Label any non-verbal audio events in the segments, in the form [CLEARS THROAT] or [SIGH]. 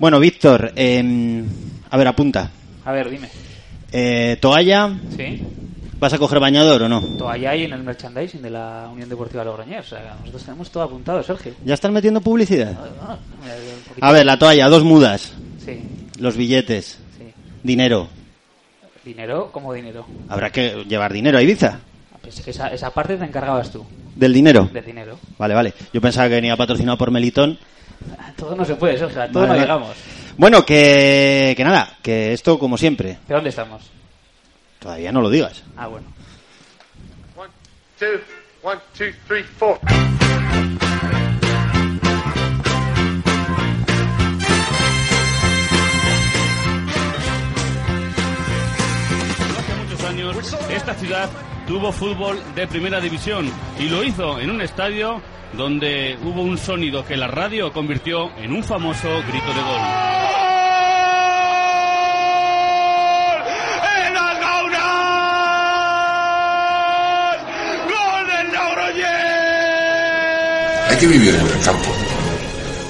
Bueno, Víctor, em, a ver, apunta. A ver, dime. Eh, ¿Toalla? ¿Sí? ¿Vas a coger bañador o no? Toalla hay en el merchandising de la Unión Deportiva Logroñés. O sea, nosotros tenemos todo apuntado, Sergio. ¿Ya están metiendo publicidad? Ah. A ver, la toalla, dos mudas, Sí, los billetes, sí. dinero. ¿Dinero? ¿Cómo dinero? Habrá que llevar dinero a Ibiza. Pues esa, esa parte te encargabas tú, ¿Del dinero? de dinero. Vale, vale. Yo pensaba que venía patrocinado por Melitón. [LAUGHS] Todo no se puede, Sergio, a todo Vale, no vale. llegamos. Bueno, que, que nada, que esto como siempre. ¿Pero dónde estamos? Todavía no lo digas. Ah, bueno. One, two, one, two, three, four. Hace muchos años esta ciudad tuvo fútbol de primera división y lo hizo en un estadio donde hubo un sonido que la radio convirtió en un famoso grito de gol. Hay que vivir en el campo.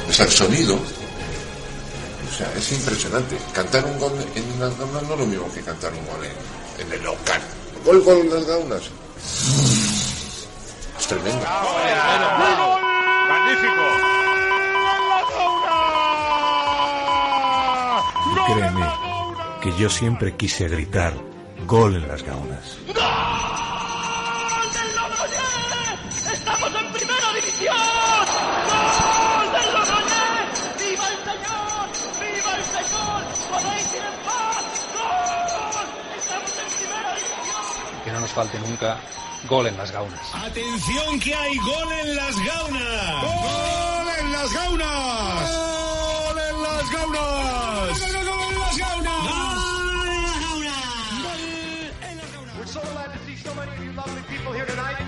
O sea, el sonido. O sea, es impresionante. Cantar un gol en gaunas no es lo mismo que cantar un gol en, en el local. Gol, gol en las gaunas. Es tremendo. ¡Magnífico! Créeme que yo siempre quise gritar gol en las gaunas. Nos falte nunca gol en las gaunas. Atención que hay gol en las gaunas. Gol en las gaunas. Gol en las gaunas. Gol en las gaunas. We're so glad to see so many of you lovely people here tonight.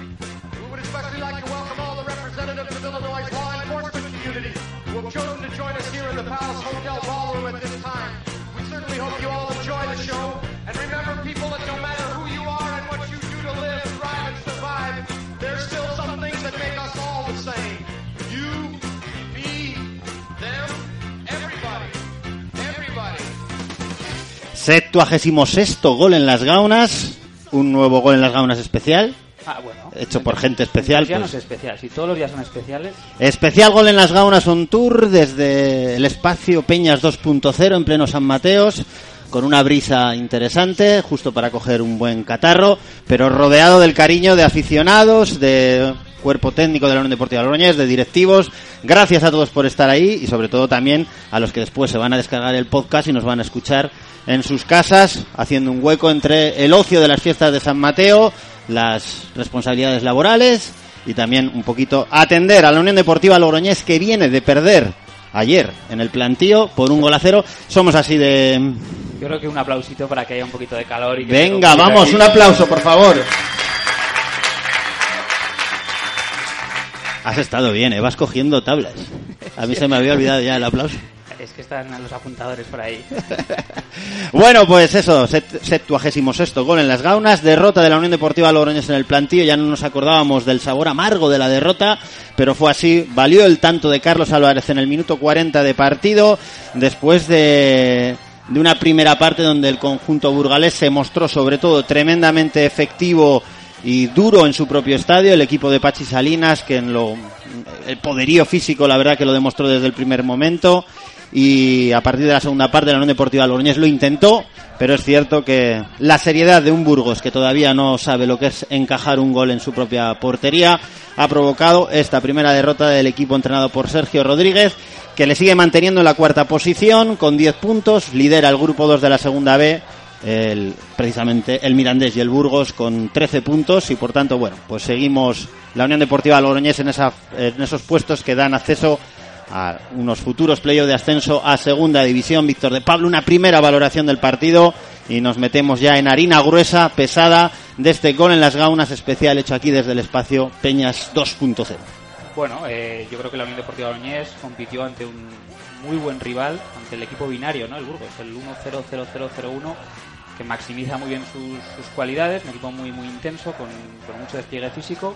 We would especially like to welcome all the representatives of Illinois' law enforcement community who have chosen to join us here in the Palace Hotel Ballroom at this time. We certainly hope you all enjoy the show. And remember, people, that no matter 76 gol en las gaunas. Un nuevo gol en las gaunas especial. Ah, bueno. Hecho por gente especial, Ya no pues. es especial. Si todos los días son especiales, Especial gol en las gaunas on tour desde el espacio Peñas 2.0 en pleno San Mateos. Con una brisa interesante, justo para coger un buen catarro, pero rodeado del cariño de aficionados, de cuerpo técnico de la Unión Deportiva Logroñés, de directivos. Gracias a todos por estar ahí y sobre todo también a los que después se van a descargar el podcast y nos van a escuchar en sus casas, haciendo un hueco entre el ocio de las fiestas de San Mateo, las responsabilidades laborales y también un poquito atender a la Unión Deportiva Logroñés que viene de perder ayer en el plantío por un gol a cero. Somos así de... yo creo que un aplausito para que haya un poquito de calor y que Venga, vamos, aquí. un aplauso, por favor. Has estado bien, ¿eh? vas cogiendo tablas. A mí [LAUGHS] se me había olvidado ya el aplauso. Es que están los apuntadores por ahí. [LAUGHS] Bueno, pues eso, set- 76 gol en las gaunas, derrota de la Unión Deportiva Logroñés en el plantío, ya no nos acordábamos del sabor amargo de la derrota, pero fue así, valió el tanto de Carlos Álvarez en el minuto 40 de partido, después de, de una primera parte donde el conjunto burgalés se mostró sobre todo tremendamente efectivo y duro en su propio estadio, el equipo de Pachi Salinas, que en lo, el poderío físico la verdad que lo demostró desde el primer momento, y a partir de la segunda parte la Unión Deportiva Logroñés lo intentó, pero es cierto que la seriedad de un Burgos que todavía no sabe lo que es encajar un gol en su propia portería ha provocado esta primera derrota del equipo entrenado por Sergio Rodríguez, que le sigue manteniendo en la cuarta posición con 10 puntos, lidera el grupo 2 de la segunda B, precisamente el Mirandés y el Burgos con 13 puntos y por tanto, bueno, pues seguimos la Unión Deportiva Logroñés en, en esos puestos que dan acceso a unos futuros playoffs de ascenso a segunda división. Víctor de Pablo, una primera valoración del partido y nos metemos ya en harina gruesa, pesada, de este gol en las gaunas especial hecho aquí desde el espacio Peñas 2.0. Bueno, eh, yo creo que la Unión Deportiva Logroñés compitió ante un muy buen rival, ante el equipo binario, ¿no? El Burgos, el 1-0-0-0-0-1, que maximiza muy bien sus, sus cualidades, un equipo muy muy intenso, con, con mucho despliegue físico.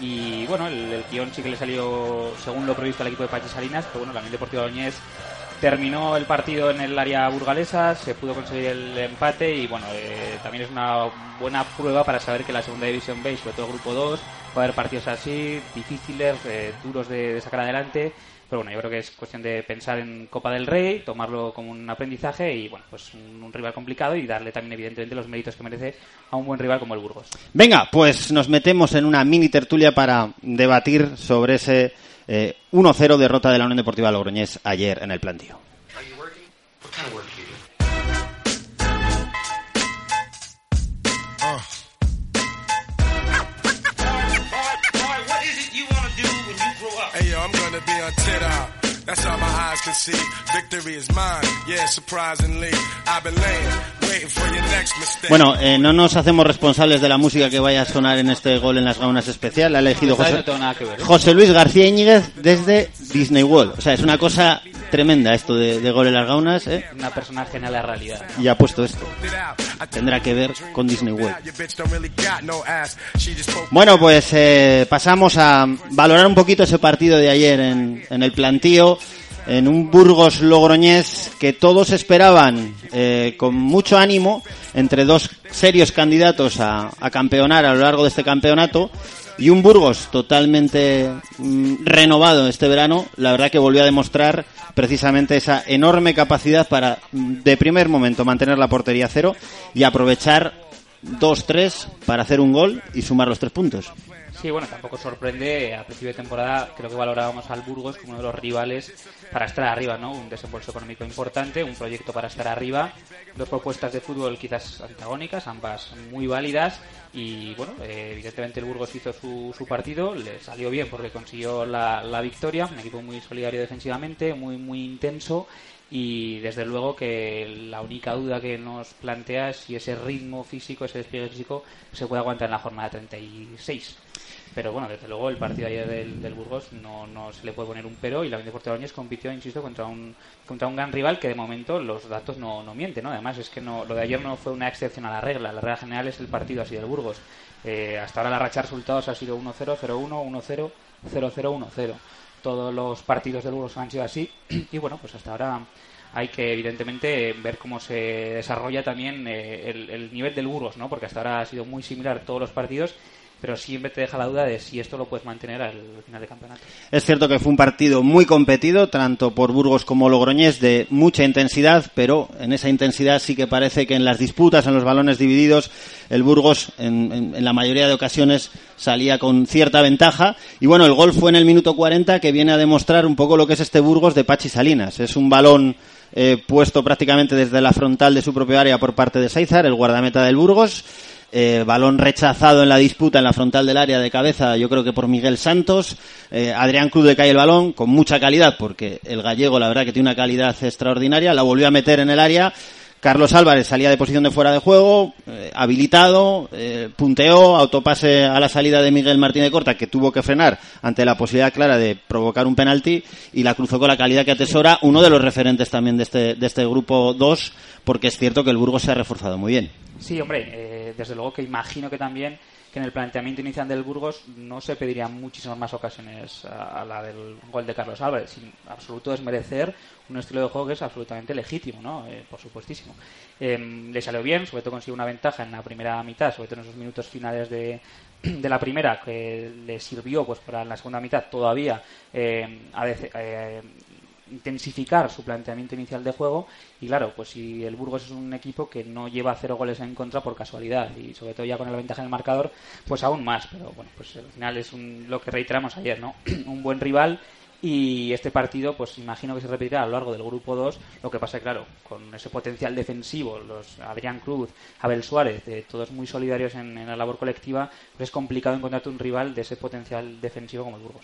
Y bueno, el, el guion sí que le salió según lo previsto al equipo de Pachi Salinas, pero bueno, la Unión Deportiva Logroñés Terminó el partido en el área burgalesa, se pudo conseguir el empate y bueno, eh, también es una buena prueba para saber que la segunda división B, sobre todo el grupo 2, va a haber partidos así, difíciles, eh, duros de sacar adelante. Pero bueno, yo creo que es cuestión de pensar en Copa del Rey, tomarlo como un aprendizaje y bueno, pues un, rival complicado y darle también evidentemente los méritos que merece a un buen rival como el Burgos. Venga, pues nos metemos en una mini tertulia para debatir sobre ese eh, 1-0 derrota de la Unión Deportiva Logroñés ayer en el plantío. On TikTok. That's all my eyes can see. Victory is mine. Yeah, surprisingly. I've been laying, Bueno, eh, no nos hacemos responsables de la música que vaya a sonar en este gol en las gaunas especial. La ha elegido vez José, ¿eh? José Luis García Íñiguez desde Disney World. O sea, es una cosa tremenda esto de, de gol en las gaunas. ¿eh? Una persona ajena a la realidad. Y ha puesto esto. Tendrá que ver con Disney World. Bueno, pues eh, pasamos a valorar un poquito ese partido de ayer en, en el plantío, en un Burgos Logroñés que todos esperaban eh, con mucho ánimo entre dos serios candidatos a, a campeonar a lo largo de este campeonato y un Burgos totalmente mm, renovado este verano, la verdad que volvió a demostrar precisamente esa enorme capacidad para mm, de primer momento mantener la portería cero y aprovechar 2-3 para hacer un gol y sumar los tres puntos. Sí, bueno, tampoco sorprende. A principio de temporada creo que valorábamos al Burgos como uno de los rivales para estar arriba, ¿no? Un desembolso económico importante, un proyecto para estar arriba, dos propuestas de fútbol quizás antagónicas, ambas muy válidas. Y bueno, eh, evidentemente el Burgos hizo su, su partido, le salió bien porque consiguió la, la victoria, un equipo muy solidario defensivamente, muy, muy intenso y desde luego que la única duda que nos plantea es si ese ritmo físico, ese despliegue físico se puede aguantar en la jornada 36. Pero bueno, desde luego el partido ayer del, Burgos no, no se le puede poner un pero y la Unión Deportiva Logroñés compitió, insisto, contra un, contra un gran rival que de momento los datos no, no mienten, ¿no? Además es que no, lo de ayer no fue una excepción a la regla, la regla general es el partido así del Burgos. Eh, hasta ahora la racha de resultados ha sido 1-0, 0-1, 1-0, 0-0, 1-0. Todos los partidos del Burgos han sido así [CLEARS THROAT] y bueno, pues hasta ahora hay que evidentemente ver cómo se desarrolla también eh, el, el nivel del Burgos, ¿no? Porque hasta ahora ha sido muy similar todos los partidos, pero siempre te deja la duda de si esto lo puedes mantener al final del campeonato. Es cierto que fue un partido muy competido, tanto por Burgos como Logroñés, de mucha intensidad, pero en esa intensidad sí que parece que en las disputas, en los balones divididos, el Burgos en, en- la mayoría de ocasiones salía con cierta ventaja. Y bueno, el gol fue en el minuto 40 que viene a demostrar un poco lo que es este Burgos de Pachi Salinas. Es un balón eh, puesto prácticamente desde la frontal de su propio área por parte de Saizar, el guardameta del Burgos. Eh, balón rechazado en la disputa en la frontal del área de cabeza, yo creo que por Miguel Santos. Eh, Adrián Cruz le cae el balón con mucha calidad, porque el gallego la verdad que tiene una calidad extraordinaria, la volvió a meter en el área. Carlos Álvarez salía de posición de fuera de juego, eh, habilitado, eh, punteó, autopase a la salida de Miguel Martínez Corta, que tuvo que frenar ante la posibilidad clara de provocar un penalti, y la cruzó con la calidad que atesora uno de los referentes también de este, de este grupo 2, porque es cierto que el Burgos se ha reforzado muy bien. Sí, hombre, eh, desde luego que imagino que también que en el planteamiento inicial del Burgos no se pedirían muchísimas más ocasiones a, la del gol de Carlos Álvarez, sin absoluto desmerecer un estilo de juego que es absolutamente legítimo, ¿no? Eh, por supuestísimo. Eh, le salió bien, sobre todo consiguió una ventaja en la primera mitad, sobre todo en esos minutos finales de, de la primera, que le sirvió pues para la segunda mitad todavía eh, a eh, intensificar su planteamiento inicial de juego y claro, pues si el Burgos es un equipo que no lleva cero goles en contra por casualidad y sobre todo ya con la ventaja en el marcador, pues aún más, pero bueno, pues al final es un, lo que reiteramos ayer, ¿no? [CLEARS THROAT] un buen rival y este partido pues imagino que se repetirá a lo largo del grupo 2 lo que pasa claro con ese potencial defensivo los Adrián Cruz Abel Suárez eh, todos muy solidarios en, en la labor colectiva pues es complicado encontrarte un rival de ese potencial defensivo como el Burgos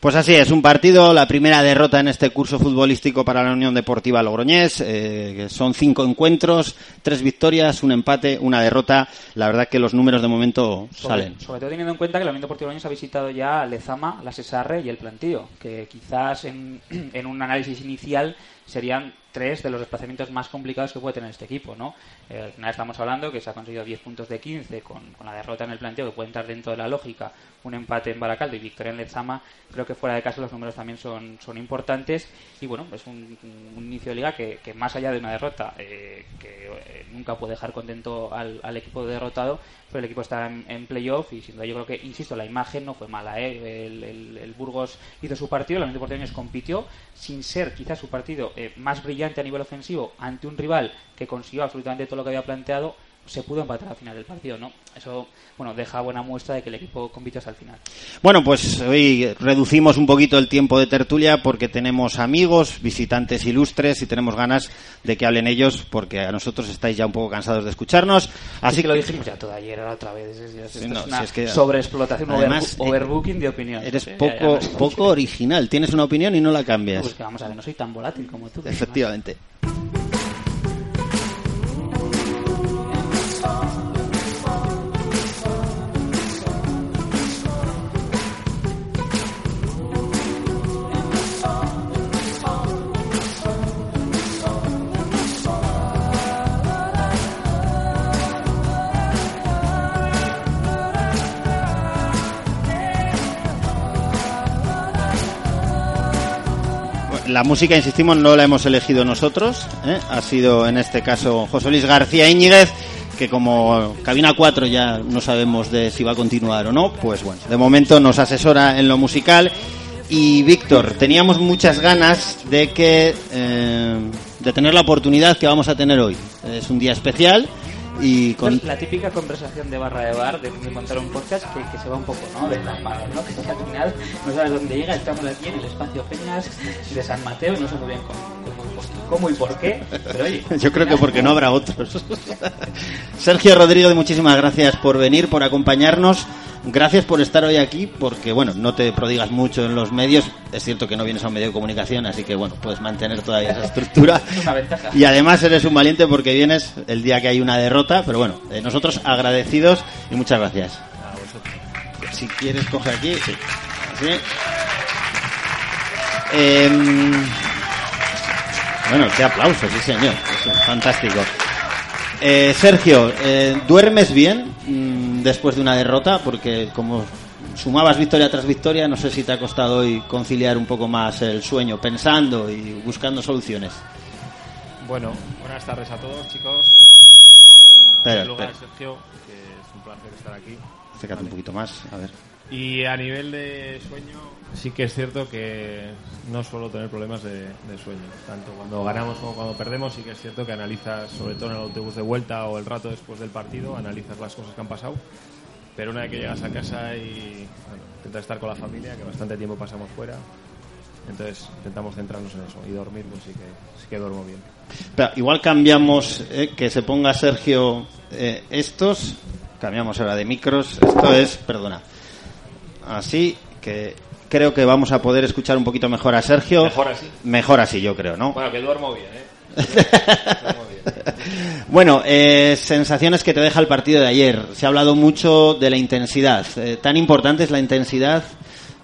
Pues así es, un partido, la primera derrota en este curso futbolístico para la Unión Deportiva Logroñés, eh, que son cinco encuentros, tres victorias, un empate, una derrota. La verdad que los números de momento Sobre, salen. sobre todo teniendo en cuenta que la Unión Deportiva Logroñés ha visitado ya Lezama, la Cesarre y el Plantío, que quizás en, [CLEARS THROAT] en un análisis inicial serían tres de los desplazamientos más complicados que puede tener este equipo, ¿no? Eh, al final estamos hablando que se ha conseguido 10 puntos de 15 con, la derrota en el planteo, que puede entrar dentro de la lógica, un empate en Baracaldo y victoria en Lezama, creo que fuera de casa los números también son, son importantes y bueno, es un, un inicio de liga que, que más allá de una derrota, eh, que eh, nunca puede dejar contento al equipo derrotado, pero el equipo está en, en playoff y sin duda yo creo que, insisto, la imagen no fue mala, ¿eh? el, el- Burgos hizo su partido, la Unión Deportiva Años compitió sin ser quizás su partido eh, más brillante a nivel ofensivo ante un rival que consiguió absolutamente todo lo que había planteado, se pudo empatar al final del partido, ¿no? Eso, bueno, deja buena muestra de que el equipo compitió hasta el final. Bueno, pues hoy reducimos un poquito el tiempo de tertulia porque tenemos amigos, visitantes ilustres y tenemos ganas de que hablen ellos porque a nosotros estáis ya un poco cansados de escucharnos. Así Así que lo dijimos ya todo ayer, ahora otra vez. Es, es- Sí, no, es una si es que- sobreexplotación, Además, eh, overbooking de opinión. Eres poco, poco original. Tienes una opinión y no la cambias. Pues que vamos a ver, no soy tan volátil como tú. Efectivamente. La música, insistimos, no la hemos elegido nosotros. ¿eh? Ha sido en este caso José Luis García Íñiguez, que como cabina 4 ya no sabemos de si va a continuar o no, pues bueno, de momento nos asesora en lo musical. Y Víctor, teníamos muchas ganas de que eh, de tener la oportunidad que vamos a tener hoy. Es un día especial y con La típica conversación de barra de bar de, de montar un podcast que, que se va un poco, ¿no? De las manos, ¿no? Que al final no sabes dónde llega, estamos aquí en el espacio Peñas de San Mateo, no sé muy bien cómo, cómo- cómo y por qué, pero oye. [LAUGHS] Yo creo que porque no habrá otros. [LAUGHS] Sergio Rodríguez, muchísimas gracias por venir, por acompañarnos. Gracias por estar hoy aquí, porque bueno, no te prodigas mucho en los medios. Es cierto que no vienes a un medio de comunicación, así que bueno, puedes mantener todavía esa estructura. [LAUGHS] Es una ventaja. Y además eres un valiente porque vienes el día que hay una derrota, pero bueno, eh, nosotros agradecidos y muchas gracias. Si quieres coger aquí, sí. Así. Em, bueno, qué aplauso, sí señor, es fantástico. Eh, Sergio, eh, ¿duermes bien mm, después de una derrota? Porque como sumabas victoria tras victoria, no sé si te ha costado hoy conciliar un poco más el sueño, pensando y buscando soluciones. Bueno, buenas tardes a todos, chicos. Eh, Espera, en primer lugar, espera. Sergio, que es un placer estar aquí. Acércate un poquito más, a ver. Y a nivel de sueño, sí que es cierto que no suelo tener problemas de, de sueño. Tanto cuando ganamos como cuando perdemos, sí que es cierto que analizas, sobre todo en el autobús de vuelta o el rato después del partido, analizas las cosas que han pasado. Pero una vez que llegas a casa y bueno, intentas estar con la familia, que bastante tiempo pasamos fuera, entonces intentamos centrarnos en eso. Y dormir, pues sí que, sí que duermo bien. Espera, igual cambiamos, eh, que se ponga Sergio eh, estos, cambiamos ahora de micros, esto es, perdona, así que creo que vamos a poder escuchar un poquito mejor a Sergio. Mejor así. Mejor así, yo creo, ¿no? Bueno, que duermo bien, ¿eh? [LAUGHS] Bueno, eh, sensaciones que te deja el partido de ayer. Se ha hablado mucho de la intensidad. Eh, tan importante es la intensidad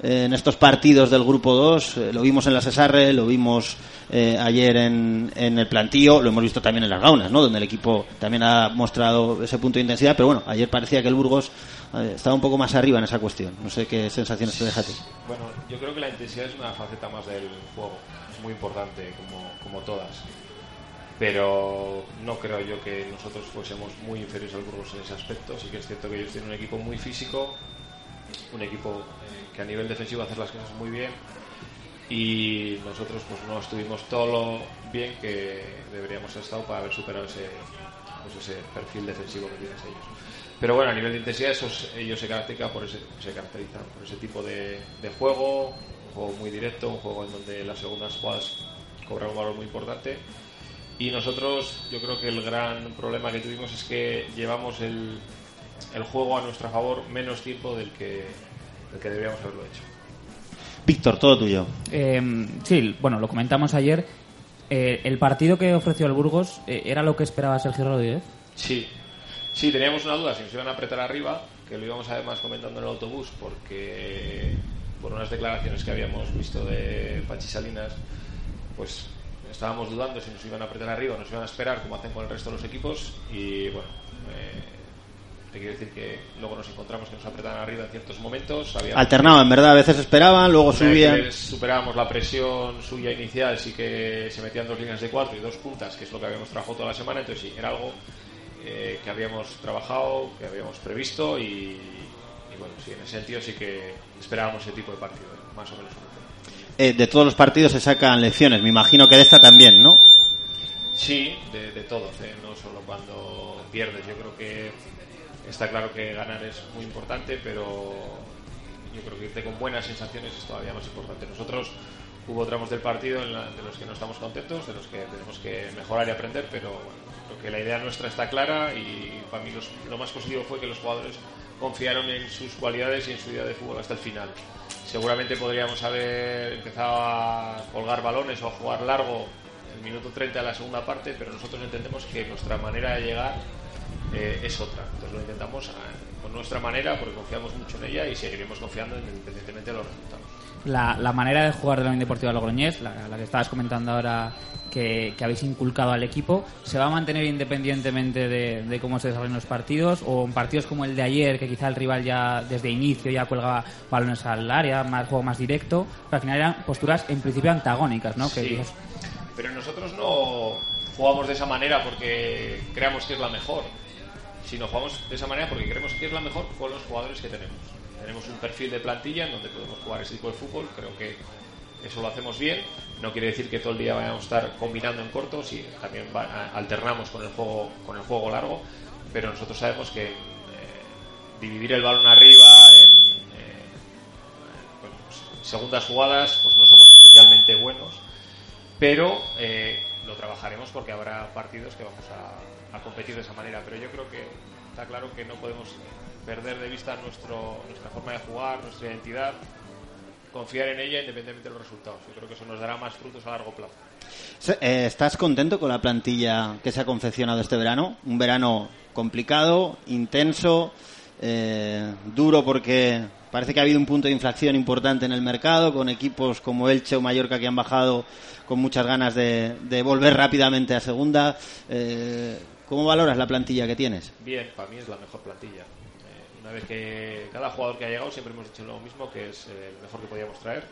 eh, en estos partidos del Grupo 2. Eh, lo vimos en la Cesarre, lo vimos eh, ayer en, en el plantío, lo hemos visto también en las Gaunas, ¿no? donde el equipo también ha mostrado ese punto de intensidad. Pero bueno, ayer parecía que el Burgos eh, estaba un poco más arriba en esa cuestión. No sé qué sensaciones te deja a. Bueno, yo creo que la intensidad es una faceta más del juego. Es muy importante, como, como todas. Pero no creo yo que nosotros fuésemos muy inferiores al Burgos en ese aspecto. Sí que es cierto que ellos tienen un equipo muy físico, un equipo que a nivel defensivo hace las cosas muy bien. Y nosotros pues no estuvimos todo lo bien que deberíamos haber estado para haber superado ese, pues, ese perfil defensivo que tienen ellos. Pero bueno, a nivel de intensidad, esos, ellos se caracterizan por ese, se caracterizan por ese tipo de, juego, un juego muy directo, un juego en donde las segundas jugadas cobran un valor muy importante. Y nosotros, yo creo que el gran problema que tuvimos es que llevamos el, el juego a nuestro favor menos tiempo del que, del que deberíamos haberlo hecho. Víctor, todo tuyo. Eh, sí, bueno, lo comentamos ayer. Eh, el partido que ofreció el Burgos eh, era lo que esperaba Sergio Rodríguez. Sí, sí, teníamos una duda si nos iban a apretar arriba, que lo íbamos además comentando en el autobús, porque por unas declaraciones que habíamos visto de Pachi Salinas, pues estábamos dudando si nos iban a apretar arriba o nos iban a esperar como hacen con el resto de los equipos y bueno, eh, te quiero decir que luego nos encontramos que nos apretaban arriba en ciertos momentos. sabíamos Alternaban, ¿verdad? A veces esperaban, luego subían. superábamos la presión suya inicial, sí que se metían dos líneas de cuatro y dos puntas, que es lo que habíamos trabajado toda la semana, entonces sí, era algo eh, que habíamos trabajado, que habíamos previsto y, y bueno, sí, en ese sentido sí que esperábamos ese tipo de partido, más o menos. Eh, de todos los partidos se sacan lecciones, me imagino que de esta también, ¿no? Sí, de, de todos, ¿eh? no solo cuando pierdes. Yo creo que está claro que ganar es muy importante, pero yo creo que irte con buenas sensaciones es todavía más importante. Nosotros hubo tramos del partido en la- de los que no estamos contentos, de los que tenemos que mejorar y aprender, pero bueno, creo que la idea nuestra está clara y para mí los- lo más positivo fue que los jugadores confiaron en sus cualidades y en su idea de fútbol hasta el final. Seguramente podríamos haber empezado a colgar balones o a jugar largo el minuto 30 de la segunda parte, pero nosotros entendemos que nuestra manera de llegar eh, es otra. Entonces lo intentamos ah, con nuestra manera porque confiamos mucho en ella y seguiremos confiando independientemente de los resultados. La, la manera de jugar de la Unión Deportiva Logroñés, la, la que estabas comentando ahora que, que habéis inculcado al equipo, ¿se va a mantener independientemente de, de cómo se desarrollen los partidos? ¿O en partidos como el de ayer, que quizá el rival ya desde inicio ya cuelga balones al área, más juego más directo? Pero al final eran posturas en principio antagónicas, ¿no? Que Sí. Pero nosotros no jugamos de esa manera porque creamos que es la mejor, sino jugamos de esa manera porque creemos que es la mejor con los jugadores que tenemos. Tenemos un perfil de plantilla en donde podemos jugar ese tipo de fútbol, creo que eso lo hacemos bien. No quiere decir que todo el día vayamos a estar combinando en cortos y también alternamos con el juego con el juego largo, pero nosotros sabemos que eh, dividir el balón arriba en eh, pues, segundas jugadas pues no somos especialmente buenos pero eh, lo trabajaremos porque habrá partidos que vamos a, a competir de esa manera. Pero yo creo que está claro que no podemos perder de vista nuestro, nuestra forma de jugar, nuestra identidad, confiar en ella independientemente de los resultados. Yo creo que eso nos dará más frutos a largo plazo. Eh, ¿Estás contento con la plantilla que se ha confeccionado este verano? Un verano complicado, intenso, eh, duro porque parece que ha habido un punto de inflación importante en el mercado con equipos como Elche o Mallorca que han bajado con muchas ganas de, de volver rápidamente a segunda. Eh, ¿Cómo valoras la plantilla que tienes? Bien, para mí es la mejor plantilla. Eh, una vez que cada jugador que ha llegado siempre hemos dicho lo mismo, que es eh, el mejor que podíamos traer.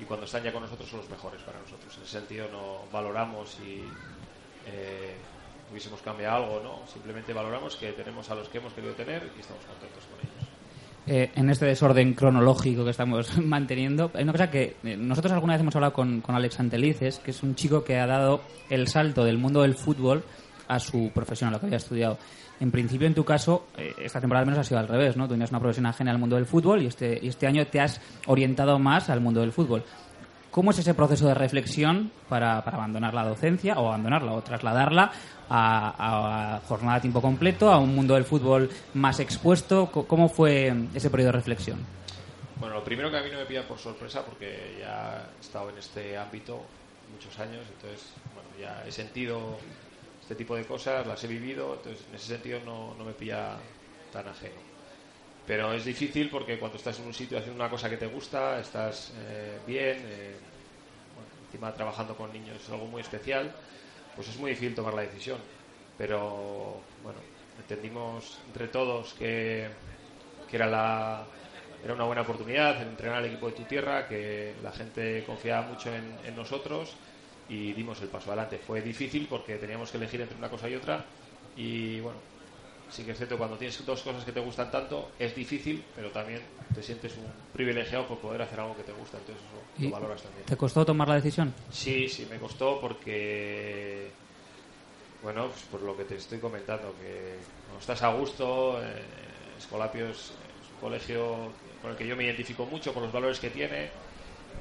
Y cuando están ya con nosotros son los mejores para nosotros. En ese sentido no valoramos si eh, hubiésemos cambiado algo, no. Simplemente valoramos que tenemos a los que hemos querido tener y estamos contentos con ellos. eh, en este desorden cronológico que estamos [LAUGHS] manteniendo, hay una cosa que eh, nosotros alguna vez hemos hablado con, con Alex Antelices, que es un chico que ha dado el salto del mundo del fútbol a su profesión, a lo que había estudiado. En principio, en tu caso, eh, esta temporada al menos ha sido al revés, ¿no? Tú tenías una profesión ajena al mundo del fútbol y este, y este año te has orientado más al mundo del fútbol. ¿Cómo es ese proceso de reflexión para, para abandonar la docencia o abandonarla o trasladarla a, jornada a tiempo completo, a un mundo del fútbol más expuesto? ¿Cómo fue ese periodo de reflexión? Bueno, lo primero que a mí no me pilla por sorpresa porque ya he estado en este ámbito muchos años, entonces bueno, ya he sentido este tipo de cosas, las he vivido, entonces en ese sentido no, no me pilla tan ajeno. Pero es difícil porque cuando estás en un sitio haciendo una cosa que te gusta, estás eh, bien, eh, encima trabajando con niños es algo muy especial, pues es muy difícil tomar la decisión. Pero bueno, entendimos entre todos que, que era la, era una buena oportunidad en entrenar al equipo de tu tierra, que la gente confiaba mucho en, en nosotros y dimos el paso adelante. Fue difícil porque teníamos que elegir entre una cosa y otra y bueno, sí que es cierto cuando tienes dos cosas que te gustan tanto es difícil, pero también te sientes un privilegiado por poder hacer algo que te gusta, entonces eso ¿Y lo valoras también. ¿Te costó tomar la decisión? Sí, sí, me costó porque, bueno, pues por lo que te estoy comentando, que cuando estás a gusto, eh, Escolapio es, es un colegio con el que yo me identifico mucho por los valores que tiene.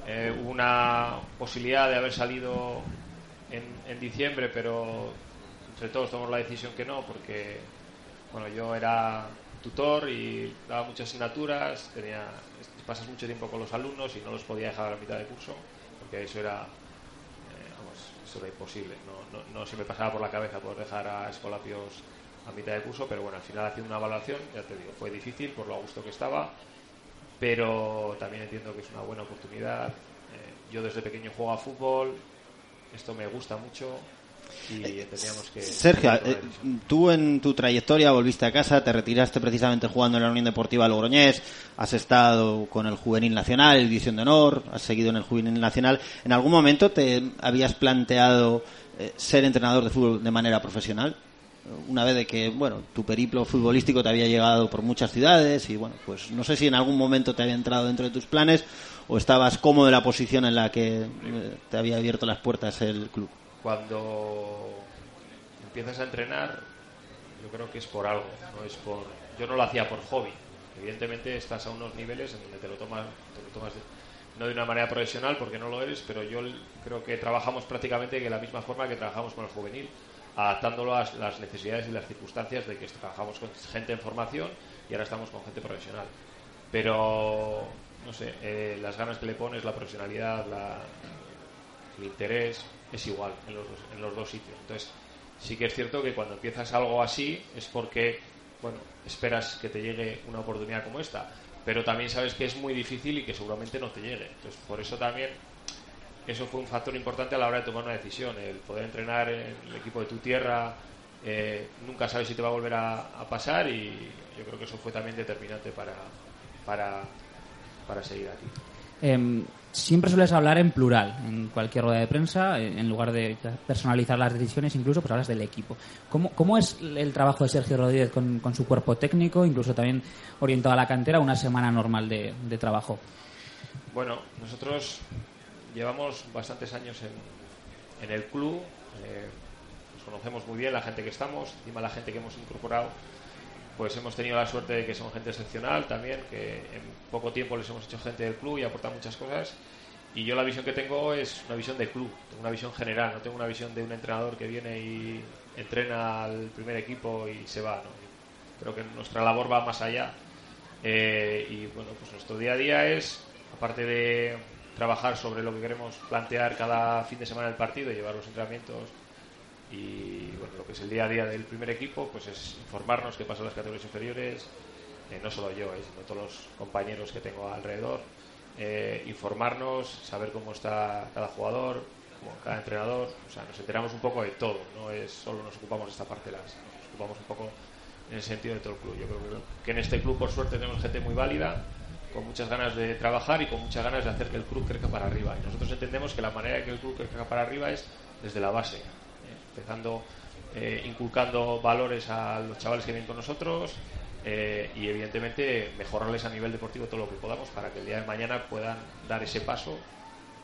Eh, una posibilidad de haber salido en, en diciembre, pero entre todos tomamos la decisión que no, porque bueno, yo era tutor y daba muchas asignaturas, tenía, pasas mucho tiempo con los alumnos y no los podía dejar a la mitad de curso, porque eso era, eh, vamos, eso era imposible. No, no, no se me pasaba por la cabeza poder dejar a Escolapios a mitad de curso, pero bueno, al final haciendo una evaluación, ya te digo, fue difícil por lo a gusto que estaba, pero también entiendo que es una buena oportunidad. Eh, yo desde pequeño juego a fútbol, esto me gusta mucho y teníamos que... Sergio, eh, tú en tu trayectoria volviste a casa, te retiraste precisamente jugando en la Unión Deportiva Logroñés, has estado con el Juvenil Nacional, el División de Honor, has seguido en el Juvenil Nacional. ¿En algún momento te habías planteado eh, ser entrenador de fútbol de manera profesional? Una vez de que, bueno, tu periplo futbolístico te había llegado por muchas ciudades y, bueno, pues no sé si en algún momento te había entrado dentro de tus planes o estabas cómodo en la posición en la que eh, te había abierto las puertas el club. cuando empiezas a entrenar, yo creo que es por algo, no es por. Yo no lo hacía por hobby. Evidentemente estás a unos niveles en donde te lo tomas, te lo tomas de- no de una manera profesional porque no lo eres, pero yo creo que trabajamos prácticamente de la misma forma que trabajamos con el juvenil, adaptándolo a las- necesidades y las circunstancias de que trabajamos con gente en formación y ahora estamos con gente profesional. Pero no sé, eh, las ganas que le pones, la profesionalidad, la, el interés es igual en los, en los dos sitios. Entonces, sí que es cierto que cuando empiezas algo así es porque, bueno, esperas que te llegue una oportunidad como esta, pero también sabes que es muy difícil y que seguramente no te llegue. Entonces, por eso también eso fue un factor importante a la hora de tomar una decisión, el poder entrenar en el equipo de tu tierra. eh, nunca sabes si te va a volver a, a pasar y yo creo que eso fue también determinante para, para, para seguir aquí. Em, siempre sueles hablar en plural en cualquier rueda de prensa, eh, en lugar de personalizar las decisiones, incluso pues hablas del equipo. ¿Cómo, cómo es el trabajo de Sergio Rodríguez con, con su cuerpo técnico, incluso también orientado a la cantera, una semana normal de, de trabajo? Bueno, nosotros llevamos bastantes años en, en el club, eh, nos conocemos muy bien la gente que estamos, encima la gente que hemos incorporado, pues hemos tenido la suerte de que son gente excepcional también, que en poco tiempo les hemos hecho gente del club y aportan muchas cosas. Y yo la visión que tengo es una visión de club, tengo una visión general, no tengo una visión de un entrenador que viene y entrena al primer equipo y se va. ¿no? Creo que nuestra labor va más allá. Eh, y bueno, pues nuestro día a día es, aparte de trabajar sobre lo que queremos plantear cada fin de semana del partido llevar los entrenamientos y bueno, lo que es el día a día del primer equipo, pues es informarnos qué pasa en las categorías inferiores, eh, no solo yo, eh, sino todos los compañeros que tengo alrededor, eh, informarnos, saber cómo está cada jugador, como cada entrenador, o sea, nos enteramos un poco de todo, no es solo nos ocupamos de esta parte, las, nos ocupamos un poco en el sentido de todo el club. Yo creo que en este club, por suerte, tenemos gente muy válida, con muchas ganas de trabajar y con muchas ganas de hacer que el club crezca para arriba. Y nosotros entendemos que la manera de que el club crezca para arriba es desde la base, eh, empezando eh, inculcando valores a los chavales que vienen con nosotros eh, y evidentemente mejorarles a nivel deportivo todo lo que podamos para que el día de mañana puedan dar ese paso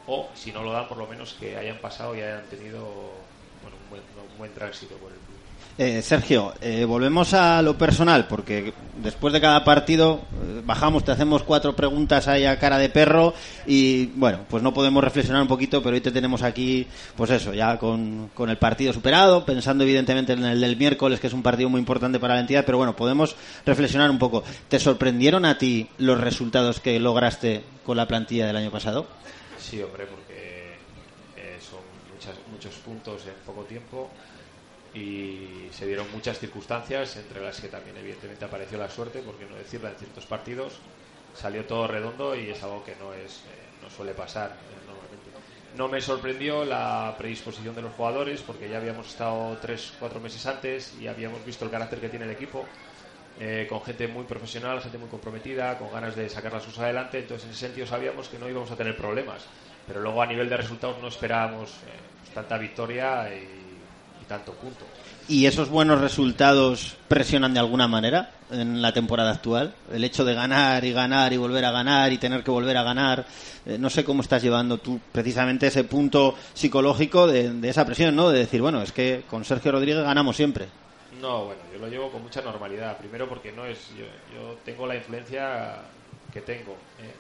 o si no lo dan por lo menos que hayan pasado y hayan tenido bueno, un, buen, un buen tránsito por el club. Eh, Sergio, eh, volvemos a lo personal, porque después de cada partido eh, bajamos, te hacemos cuatro preguntas ahí a cara de perro y bueno, pues no podemos reflexionar un poquito, pero hoy te tenemos aquí, pues eso, ya con, con el partido superado, pensando evidentemente en el del miércoles, que es un partido muy importante para la entidad, pero bueno, podemos reflexionar un poco. ¿Te sorprendieron a ti los resultados que lograste con la plantilla del año pasado? Sí, hombre, porque eh, son muchas, muchos puntos en poco tiempo y se dieron muchas circunstancias, entre las que también evidentemente apareció la suerte, porque no decirla, en ciertos partidos salió todo redondo y es algo que no, es, eh, no suele pasar eh, normalmente. No me sorprendió la predisposición de los jugadores, porque ya habíamos estado tres, cuatro meses antes y habíamos visto el carácter que tiene el equipo. eh, con gente muy profesional, gente muy comprometida, con ganas de sacar las cosas adelante. Entonces, en ese sentido, sabíamos que no íbamos a tener problemas. Pero luego, a nivel de resultados, no esperábamos eh, tanta victoria y, y tanto punto. ¿Y esos buenos resultados presionan de alguna manera en la temporada actual? El hecho de ganar y ganar y volver a ganar y tener que volver a ganar. eh, no sé cómo estás llevando tú precisamente ese punto psicológico de, de esa presión, ¿no? De decir, bueno, es que con Sergio Rodríguez ganamos siempre. No, bueno, yo lo llevo con mucha normalidad. Primero porque no es, yo, yo tengo la influencia que tengo. ¿eh?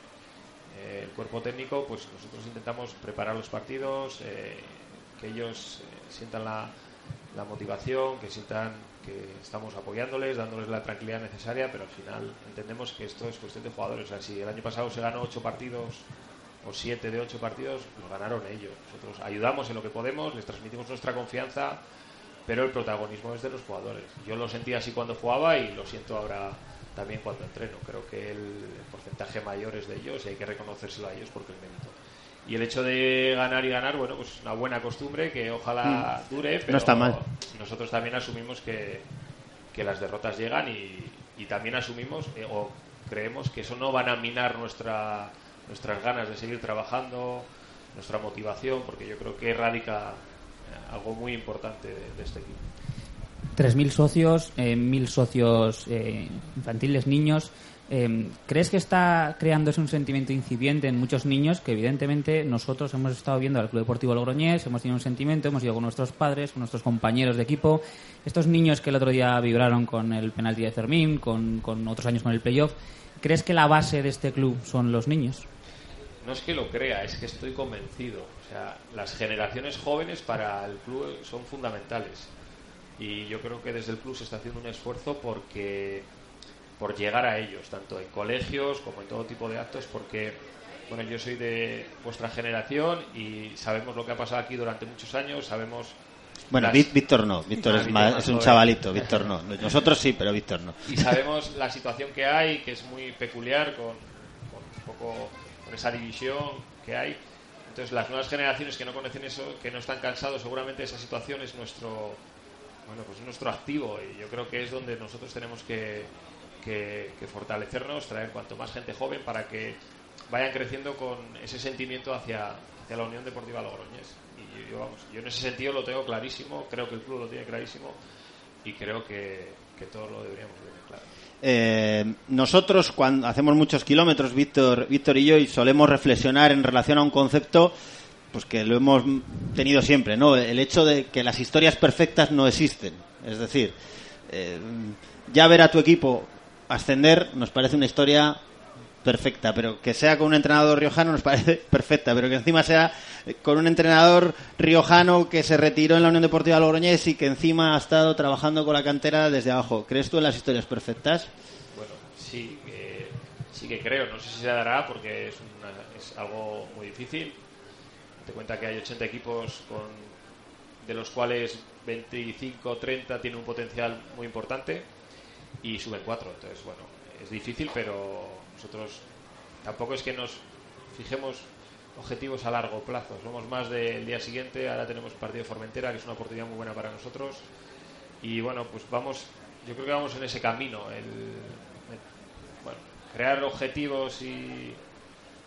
Eh, el cuerpo técnico, pues nosotros intentamos preparar los partidos, eh, que ellos eh, sientan la, la motivación, que sientan que estamos apoyándoles, dándoles la tranquilidad necesaria, pero al final entendemos que esto es cuestión de jugadores. O sea, si el año pasado se ganó ocho partidos o siete de ocho partidos, los ganaron ellos. Nosotros ayudamos en lo que podemos, les transmitimos nuestra confianza, pero el protagonismo es de los jugadores. Yo lo sentía así cuando jugaba y lo siento ahora también cuando entreno. Creo que el porcentaje mayor es de ellos y hay que reconocérselo a ellos porque el mérito. Y el hecho de ganar y ganar, bueno, pues una buena costumbre que ojalá dure, pero está mal. nosotros también asumimos que, que las derrotas llegan y, y también asumimos eh, o creemos que eso no van a minar nuestra, nuestras ganas de seguir trabajando, nuestra motivación, porque yo creo que radica eh, algo muy importante de, de este equipo. 3.000 socios, eh, 1.000 socios eh, infantiles, niños. Eh, ¿Crees que está creándose un sentimiento incipiente en muchos niños que evidentemente nosotros hemos estado viendo al Club Deportivo Logroñés, hemos tenido un sentimiento, hemos ido con nuestros padres, con nuestros compañeros de equipo, estos niños que el otro día vibraron con el penalti de Fermín, con, con otros años con el playoff, ¿crees que la base de este club son los niños? No es que lo crea, es que estoy convencido. O sea, las generaciones jóvenes para el club son fundamentales. Y yo creo que desde el club se está haciendo un esfuerzo porque por llegar a ellos, tanto en colegios como en todo tipo de actos, porque bueno, yo soy de vuestra generación y sabemos lo que ha pasado aquí durante muchos años, sabemos Bueno, las- Ví- Víctor no, Víctor Ah, es, más- es un chavalito, Víctor no. Nosotros sí, pero Víctor no. y sabemos la situación que hay, que es muy peculiar con, con un poco con esa división que hay. Entonces las nuevas generaciones que no conocen eso, que no están cansados, seguramente esa situación es nuestro bueno pues es nuestro activo y yo creo que es donde nosotros tenemos que, que- fortalecernos, traer cuanto más gente joven para que vayan creciendo con ese sentimiento hacia, hacia la Unión Deportiva Logroñés. Y yo, vamos, yo en ese sentido lo tengo clarísimo, creo que el club lo tiene clarísimo y creo que, que todos lo deberíamos tener claro. Eh, nosotros cuando hacemos muchos kilómetros, Víctor, Víctor y yo, y solemos reflexionar en relación a un concepto pues que lo hemos tenido siempre, ¿no? El hecho de que las historias perfectas no existen. Es decir, eh, ya ver a tu equipo ascender nos parece una historia perfecta, pero que sea con un entrenador riojano nos parece [LAUGHS] perfecta, pero que encima sea eh, con un entrenador riojano que se retiró en la Unión Deportiva Logroñés y que encima ha estado trabajando con la cantera desde abajo. ¿Crees tú en las historias perfectas? Bueno, sí, que, sí que creo. No sé si se dará porque es, una- es algo muy difícil. Te cuenta que hay 80 equipos con, de los cuales 25 30 tienen un potencial muy importante y suben 4. Entonces, bueno, es difícil, pero nosotros tampoco es que nos fijemos objetivos a largo plazo. Somos más del día siguiente. Ahora tenemos partido Formentera, que es una oportunidad muy buena para nosotros. Y bueno, pues vamos, yo creo que vamos en ese camino. El, el- bueno, crear objetivos y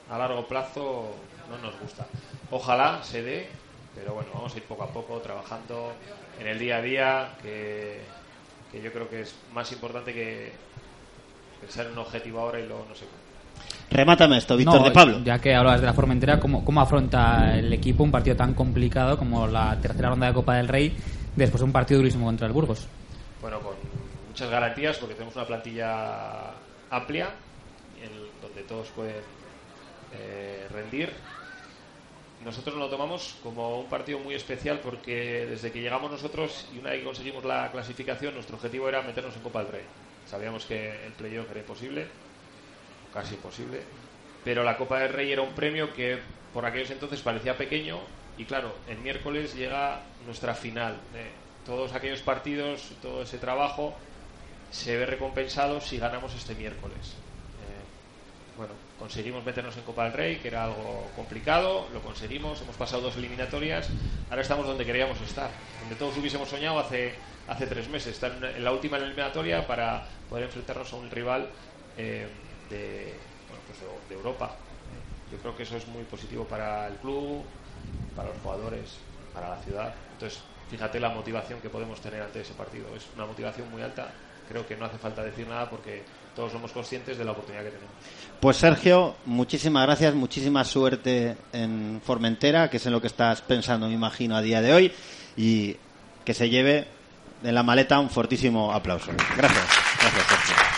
a largo plazo no nos gusta. Ojalá se dé, pero bueno, vamos a ir poco a poco trabajando en el día a día, que, que yo creo que es más importante que pensar en un objetivo ahora y luego no sé cómo. Remátame esto, Víctor No, de Pablo. Ya que hablabas de la Formentera, ¿cómo, ¿cómo afronta el equipo un partido tan complicado como la tercera ronda de Copa del Rey después de un partido durísimo contra el Burgos? Bueno, con muchas garantías porque tenemos una plantilla amplia en donde todos pueden eh, rendir. Nosotros lo tomamos como un partido muy especial porque desde que llegamos nosotros y una vez que conseguimos la clasificación, nuestro objetivo era meternos en Copa del Rey. Sabíamos que el playoff era imposible, casi imposible, pero la Copa del Rey era un premio que por aquellos entonces parecía pequeño y claro, el miércoles llega nuestra final. Eh, todos aquellos partidos, todo ese trabajo se ve recompensado si ganamos este miércoles. Bueno, conseguimos meternos en Copa del Rey, que era algo complicado, lo conseguimos, hemos pasado dos eliminatorias, ahora estamos donde queríamos estar, donde todos hubiésemos soñado hace, hace tres meses, estar en la última eliminatoria para poder enfrentarnos a un rival eh, de, bueno, pues de, de Europa. Yo creo que eso es muy positivo para el club, para los jugadores, para la ciudad. Entonces, fíjate la motivación que podemos tener ante ese partido. Es una motivación muy alta. Creo que no hace falta decir nada porque todos somos conscientes de la oportunidad que tenemos. Pues Sergio, muchísimas gracias, muchísima suerte en Formentera, que es en lo que estás pensando, me imagino, a día de hoy, y que se lleve en la maleta un fortísimo aplauso. Gracias, gracias Sergio.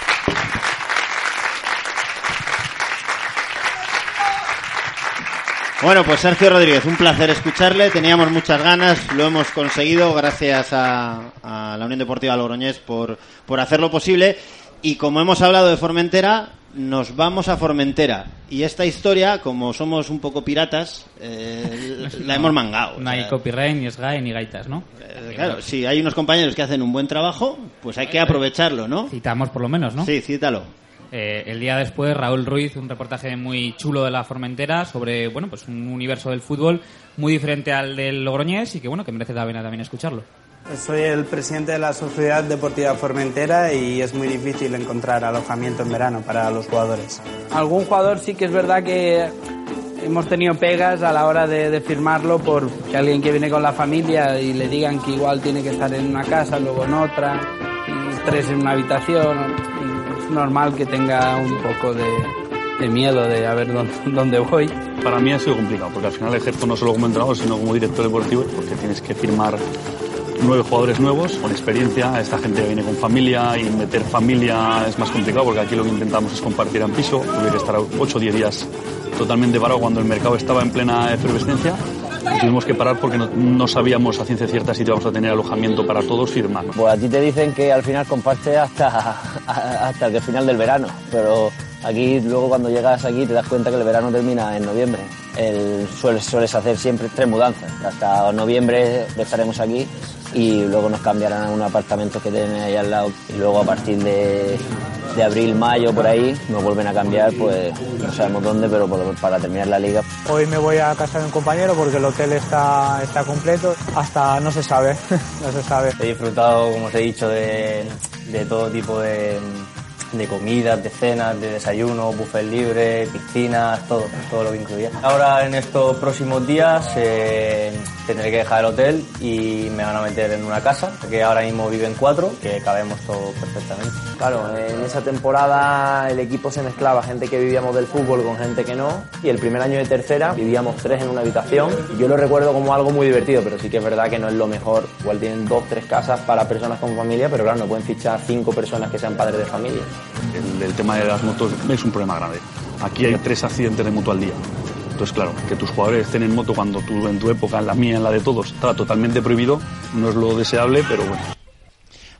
Bueno, pues Sergio Rodríguez, un placer escucharle. Teníamos muchas ganas, lo hemos conseguido gracias a, la Unión Deportiva Logroñés por, por hacerlo posible. Y como hemos hablado de Formentera, nos vamos a Formentera. Y esta historia, como somos un poco piratas, eh, la [LAUGHS] hemos mangado. No hay sea, copyright, ni SGAE, ni gaitas, ¿no? eh, claro, si hay unos compañeros que hacen un buen trabajo, pues hay que aprovecharlo, ¿no? Citamos por lo menos, ¿no? Sí, cítalo. Eh, el día después, Raúl Ruiz, un reportaje muy chulo de la Formentera sobre, bueno, pues un universo del fútbol muy diferente al del Logroñés y que, bueno, que merece la pena también escucharlo. Soy el presidente de la Sociedad Deportiva Formentera y es muy difícil encontrar alojamiento en verano para los jugadores. Algún jugador sí que es verdad que hemos tenido pegas a la hora de, de firmarlo por que alguien que viene con la familia y le digan que igual tiene que estar en una casa, luego en otra, y tres en una habitación. y es normal que tenga un poco de, de miedo de a ver dónde, [LAUGHS] dónde voy. Para mí ha sido complicado, porque al final ejerzo no solo como entrenador, sino como director deportivo, porque tienes que firmar nueve jugadores nuevos con experiencia. Esta gente viene con familia y meter familia es más complicado porque aquí lo que intentamos es compartir en piso. Tuve que estar 8 o 10 días totalmente parado cuando el mercado estaba en plena efervescencia. Y tuvimos que parar porque no, sabíamos a ciencia cierta si íbamos a tener alojamiento para todos firmar. Pues a ti te dicen que al final compartes hasta, [LAUGHS] hasta el final del verano, pero aquí luego cuando llegas aquí te das cuenta que el verano termina en noviembre. El, sueles, sueles hacer siempre tres mudanzas. Hasta noviembre estaremos aquí y luego nos cambiarán a un apartamento que tienen ahí al lado y luego a partir de, de abril, mayo, por ahí, nos vuelven a cambiar, pues no sabemos dónde, pero por- para terminar la liga. Hoy me voy a casa de un compañero porque el hotel está, está completo. Hasta no se sabe, [LAUGHS] no se sabe. He disfrutado, como os he dicho, de, de todo tipo de, de comidas, de cenas, de desayunos, buffet libre, piscinas, todo, todo lo que incluía. Ahora en estos próximos días eh, tendré que dejar el hotel y me van a meter en una casa, que ahora mismo viven cuatro, que cabemos todos perfectamente. Claro, en esa temporada el equipo se mezclaba, gente que vivíamos del fútbol con gente que no. Y el primer año de tercera vivíamos tres en una habitación. Yo lo recuerdo como algo muy divertido, pero sí que es verdad que no es lo mejor. Igual tienen dos, tres casas para personas con familia, pero claro, no pueden fichar cinco personas que sean padres de familia. El, el tema de las motos es un problema grande. Aquí hay tres accidentes de moto al día. Entonces, claro, que tus jugadores estén en moto cuando tú, en tu época, en la mía, en la de todos, estaba totalmente prohibido, no es lo deseable, pero bueno.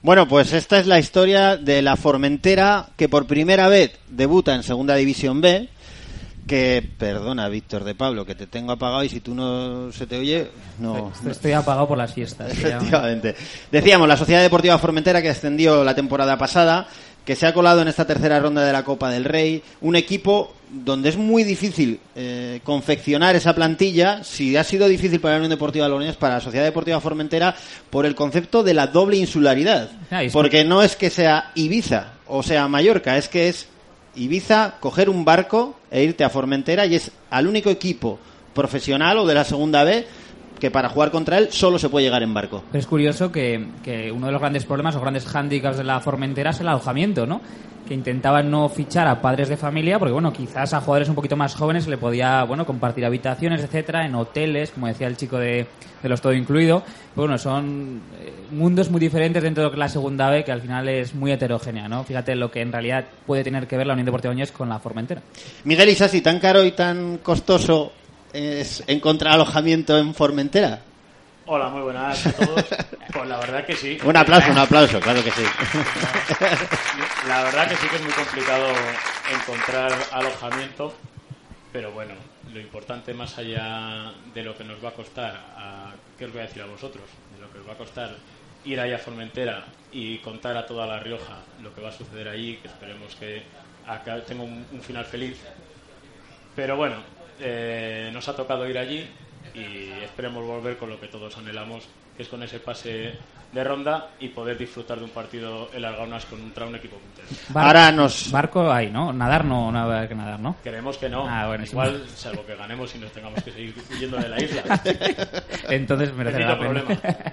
Bueno, pues esta es la historia de la Formentera que por primera vez debuta en Segunda División B. Que, perdona, Víctor de Pablo, que te tengo apagado y si tú no se te oye, no. Estoy, apagado por las llaman. Efectivamente. Decíamos, la Sociedad Deportiva Formentera que ascendió la temporada pasada, que se ha colado en esta tercera ronda de la Copa del Rey, un equipo donde es muy difícil eh, confeccionar esa plantilla, si ha sido difícil para la Unión Deportiva Logroñés, para la Sociedad Deportiva Formentera, por el concepto de la doble insularidad. Ah, Porque no es que sea Ibiza o sea Mallorca, es que es Ibiza coger un barco e irte a Formentera y es al único equipo profesional o de la segunda B que para jugar contra él solo se puede llegar en barco. Pero es curioso que, que uno de los grandes problemas o grandes hándicaps de la Formentera es el alojamiento, ¿no? Que intentaban no fichar a padres de familia porque, bueno, quizás a jugadores un poquito más jóvenes se le podía, bueno, compartir habitaciones, etcétera, en hoteles, como decía el chico de, de los todo incluido. Pero bueno, son eh, mundos muy diferentes dentro de lo que es la segunda B, que al final es muy heterogénea, ¿no? Fíjate lo que en realidad puede tener que ver la Unión Deportiva Oñez con la Formentera. Miguel Isasi, tan caro y tan costoso es encontrar alojamiento en Formentera. Hola, muy buenas a todos. Pues la verdad que sí. [LAUGHS] Un aplauso, un aplauso, claro que sí. [LAUGHS] La verdad que sí que es muy complicado encontrar alojamiento, pero bueno, lo importante más allá de lo que nos va a costar, a, ¿qué os voy a decir a vosotros? De lo que os va a costar ir ahí a Formentera y contar a toda La Rioja lo que va a suceder allí, que esperemos que acá tenga un, un final feliz. Pero bueno, eh, nos ha tocado ir allí y esperemos volver con lo que todos anhelamos, que es con ese pase de ronda y poder disfrutar de un partido en las gaunas contra un equipo puntero. Bar- Barco hay, ¿no? Nadar no, habrá que nadar, ¿no? Queremos que no. Ah, bueno, sí. Igual, salvo que ganemos y nos tengamos que seguir huyendo de la isla. [LAUGHS] Entonces merecerá la pena. problema. [LAUGHS]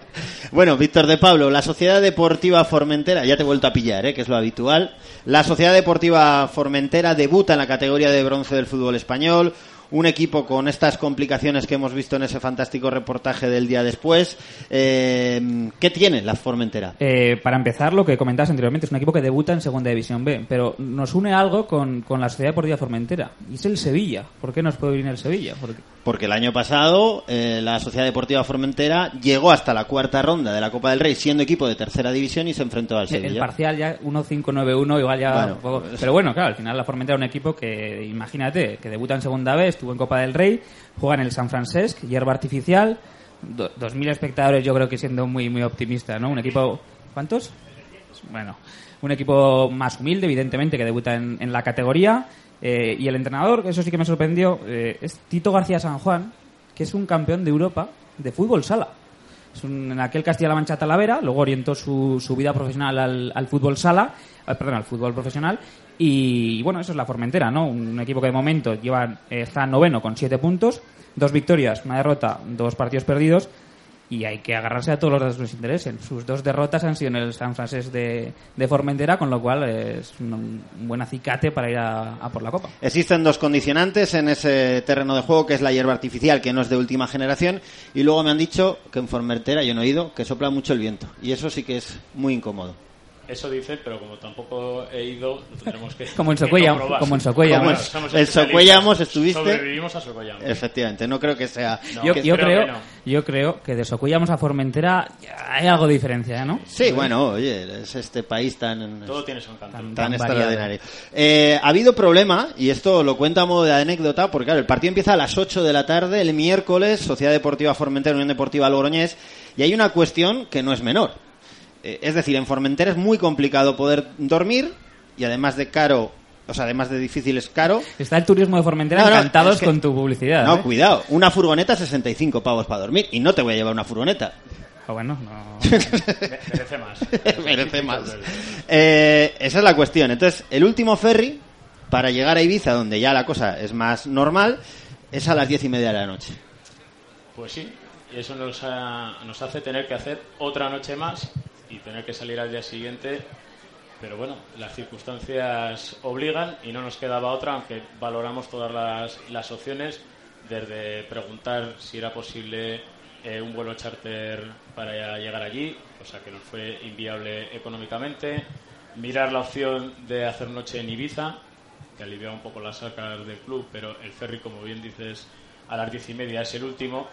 Bueno, Víctor de Pablo, la Sociedad Deportiva Formentera, ya te he vuelto a pillar, ¿eh? que es lo habitual. La Sociedad Deportiva Formentera debuta en la categoría de bronce del fútbol español. Un equipo con estas complicaciones que hemos visto en ese fantástico reportaje del día después. Eh, ¿Qué tiene la Formentera? Eh, para empezar, lo que comentabas anteriormente, es un equipo que debuta en Segunda División B, pero nos une algo con, con la Sociedad Deportiva Formentera, y es el Sevilla. ¿Por qué nos puede venir el Sevilla? Porque Porque el año pasado eh, la Sociedad Deportiva Formentera llegó hasta la cuarta ronda de la Copa del Rey siendo equipo de tercera división y se enfrentó al el Sevilla. parcial ya 1-5-9-1, igual ya... Bueno, un poco- Pero bueno, claro, al final la Formentera es un equipo que, imagínate, que debuta en Segunda B, estuvo en Copa del Rey, juega en el San Francesc, hierba artificial, do- 2.000 espectadores yo creo que siendo muy muy optimista, ¿no? Un equipo... ¿Cuántos? bueno, un equipo más humilde, evidentemente, que debuta en, la categoría. Eh, y el entrenador, eso sí que me sorprendió, eh, es Tito García San Juan, que es un campeón de Europa de fútbol sala. Es un- en aquel Castilla-La Mancha Talavera, luego orientó su, su vida profesional al, al fútbol sala, eh, perdón, al fútbol profesional. Y, bueno, eso es la Formentera, ¿no? Un equipo que de momento lleva, eh, está noveno con siete puntos, dos victorias, una derrota, dos partidos perdidos. Y hay que agarrarse a todos los que nos interesen. Sus dos derrotas han sido en el San Francés de, de Formentera, con lo cual es un, un buen acicate para ir a, a por la Copa. Existen dos condicionantes en ese terreno de juego, que es la hierba artificial, que no es de última generación, y luego me han dicho que en Formentera, yo no he ido, que sopla mucho el viento, y eso sí que es muy incómodo. Eso dicen, pero como tampoco he ido, lo tendremos que. [LAUGHS] Como en comprobar. como en Socuellamos. En-. Socuellamos estuviste. Sobrevivimos a Socuellamos. Efectivamente, no creo que sea. yo, que- yo creo, yo creo que de Socuellamos a Formentera hay algo de diferencia, ¿no? Sí, bueno, oye, es este país tan, Todo tiene su encanto. tan, tan extraordinario. Eh, ha habido problema, y esto lo cuento a modo de anécdota, porque claro, el partido empieza a las 8 de la tarde, el miércoles, Sociedad Deportiva Formentera, Unión Deportiva Logroñés, y hay una cuestión que no es menor. Eh, es decir, en Formentera es muy complicado poder dormir, y además de caro, o sea, además de difícil es caro. Está el turismo de Formentera No, no, encantados es que- con tu publicidad. No, ¿eh? cuidado, una furgoneta 65 pavos para dormir, y no te voy a llevar una furgoneta. Ah, bueno, no. Merece más. [LAUGHS] Merece más. Eh, esa es la cuestión. Entonces, el último ferry para llegar a Ibiza, donde ya la cosa es más normal, es a las diez y media de la noche. Pues sí, y eso nos, ha- nos hace tener que hacer otra noche más y tener que salir al día siguiente. Pero bueno, las circunstancias obligan y no nos quedaba otra, aunque valoramos todas las, las opciones, desde preguntar si era posible eh, un vuelo charter para llegar allí, cosa que nos fue inviable económicamente, mirar la opción de hacer noche en Ibiza, que aliviaba un poco las arcas del club, pero el ferry, como bien dices, a las diez y media es el último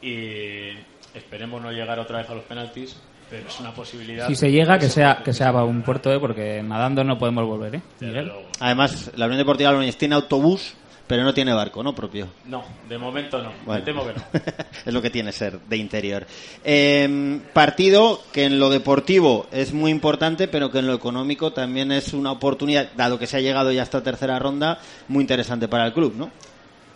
y esperemos no llegar otra vez a los penaltis, pero es una posibilidad. Si se llega, que sea que sea para un puerto, ¿eh? porque nadando no podemos volver, ¿eh? Miguel. Además, la Unión Deportiva Logroñés tiene autobús, pero no tiene barco, ¿no? Propio. No, de momento no, Bueno. me temo que no. [LAUGHS] es lo que tiene ser de interior. Eh, partido que en lo deportivo es muy importante, pero que en lo económico también es una oportunidad, dado que se ha llegado ya a esta tercera ronda, muy interesante para el club, ¿no?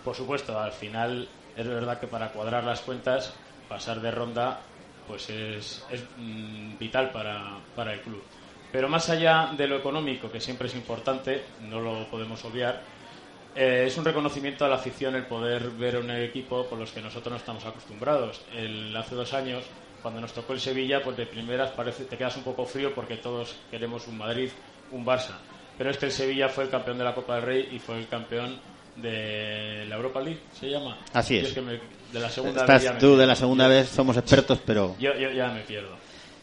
Por supuesto, al final es verdad que para cuadrar las cuentas, pasar de ronda pues es, es, mm, vital para, para el club. Pero más allá de lo económico, que siempre es importante, no lo podemos obviar, eh, es un reconocimiento a la afición el poder ver un equipo con los que nosotros no estamos acostumbrados. El, hace dos años, cuando nos tocó el Sevilla, pues de primeras parece te quedas un poco frío porque todos queremos un Madrid, un Barça. Pero es que el Sevilla fue el campeón de la Copa del Rey y fue el campeón de la Europa League, ¿se llama? Así es. que me- de la segunda Estás vez tú de la segunda Yo- vez, somos expertos, pero... yo, yo ya me pierdo.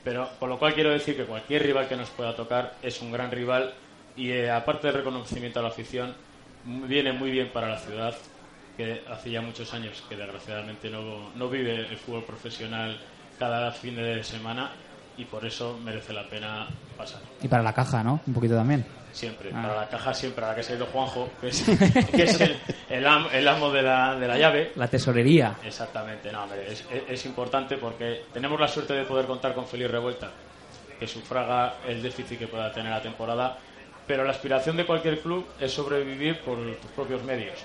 Pero con lo cual quiero decir que cualquier rival que nos pueda tocar es un gran rival y eh, aparte del reconocimiento a la afición, viene muy bien para la ciudad, que hace ya muchos años que desgraciadamente no, no vive el fútbol profesional cada fin de semana y por eso merece la pena pasar. Y para la caja, ¿no? Un poquito también. Siempre, Ah. para la caja siempre, a la que se ha ido Juanjo, que es, [LAUGHS] que es el, el am- el amo de la, de la llave. La tesorería. Exactamente, no, hombre, es, es- es importante porque tenemos la suerte de poder contar con Félix Revuelta, que sufraga el déficit que pueda tener la temporada, pero la aspiración de cualquier club es sobrevivir por tus propios medios.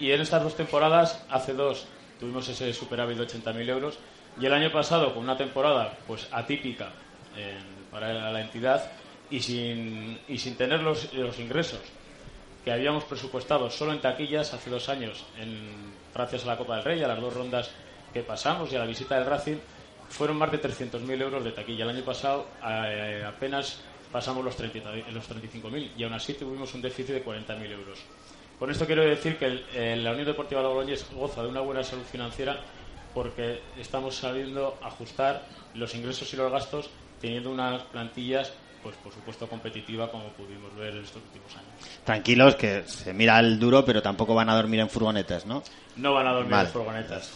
Y en estas dos temporadas, hace dos, tuvimos ese superávit de 80.000 euros, y el año pasado, con una temporada pues atípica en- para la entidad y sin, y sin tener los, los ingresos que habíamos presupuestado solo en taquillas hace dos años, en, gracias a la Copa del Rey, a las dos rondas que pasamos y a la visita del Racing, fueron más de 300.000 euros de taquilla. El año pasado eh, apenas pasamos los, 30 los 35.000 y aún así tuvimos un déficit de 40.000 euros. Con esto quiero decir que el- la Unión Deportiva Logroñés goza de una buena salud financiera porque estamos sabiendo ajustar los ingresos y los gastos teniendo unas plantillas, pues por supuesto competitiva como pudimos ver en estos últimos años. Tranquilos, que se mira el duro, pero tampoco van a dormir en furgonetas, ¿no? No van a dormir Vale. en furgonetas.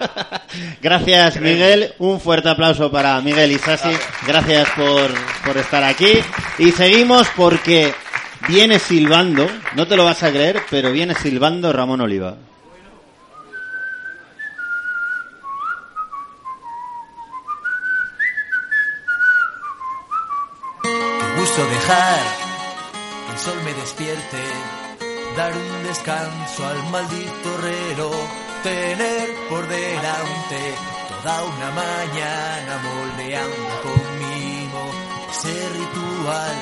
[LAUGHS] Gracias, Miguel. Un fuerte aplauso para Miguel Isasi. Gracias por, por estar aquí. Y seguimos porque viene silbando, no te lo vas a creer, pero viene silbando Ramón Oliva. Que el sol me despierte, dar un descanso al maldito herrero, tener por delante toda una mañana moldeando conmigo ese ritual,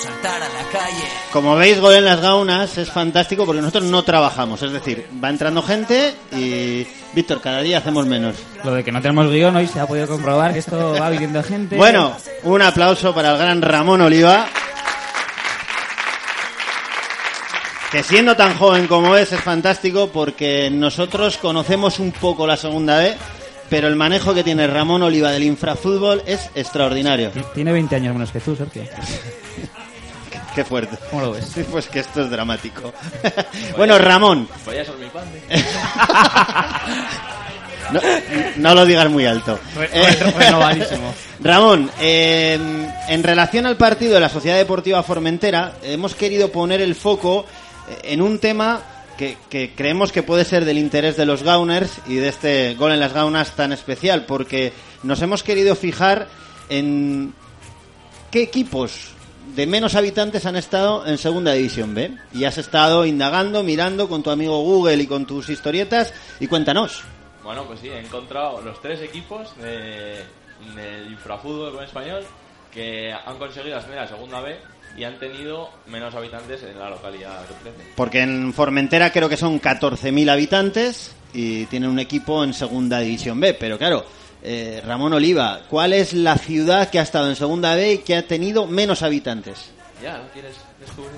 saltar a la calle. Como veis, Gol en las Gaunas es fantástico porque nosotros no trabajamos. Es decir, va entrando gente y, Víctor, cada día hacemos menos. Lo de que no tenemos guion hoy se ha podido comprobar que esto va viniendo gente. Bueno, un aplauso para el gran Ramón Oliva. Que siendo tan joven como es, es fantástico porque nosotros conocemos un poco la segunda B, pero el manejo que tiene Ramón Oliva del infrafútbol es extraordinario. Tiene 20 años menos que tú, Sergio. Qué fuerte. ¿Cómo lo ves? Pues que esto es dramático. [LAUGHS] bueno, Ramón, padre. [LAUGHS] no, no lo digas muy alto. Eh. [LAUGHS] Ramón, eh, en relación al partido de la Sociedad Deportiva Formentera, hemos querido poner el foco eh, en un tema que, que creemos que puede ser del interés de los Gauners y de este gol en las Gaunas tan especial, porque nos hemos querido fijar en qué equipos de menos habitantes han estado en Segunda División B. Y has estado indagando, mirando con tu amigo Google y con tus historietas, y cuéntanos. Bueno, pues sí, he encontrado los tres equipos de, del infrafútbol con español que han conseguido ascender a segunda B y han tenido menos habitantes en la localidad que ofrecen. Porque en Formentera creo que son 14.000 habitantes y tienen un equipo en Segunda División B. Pero claro, eh, Ramón Oliva, ¿cuál es la ciudad que ha estado en Segunda B y que ha tenido menos habitantes? Ya, ¿no quieres descubrir?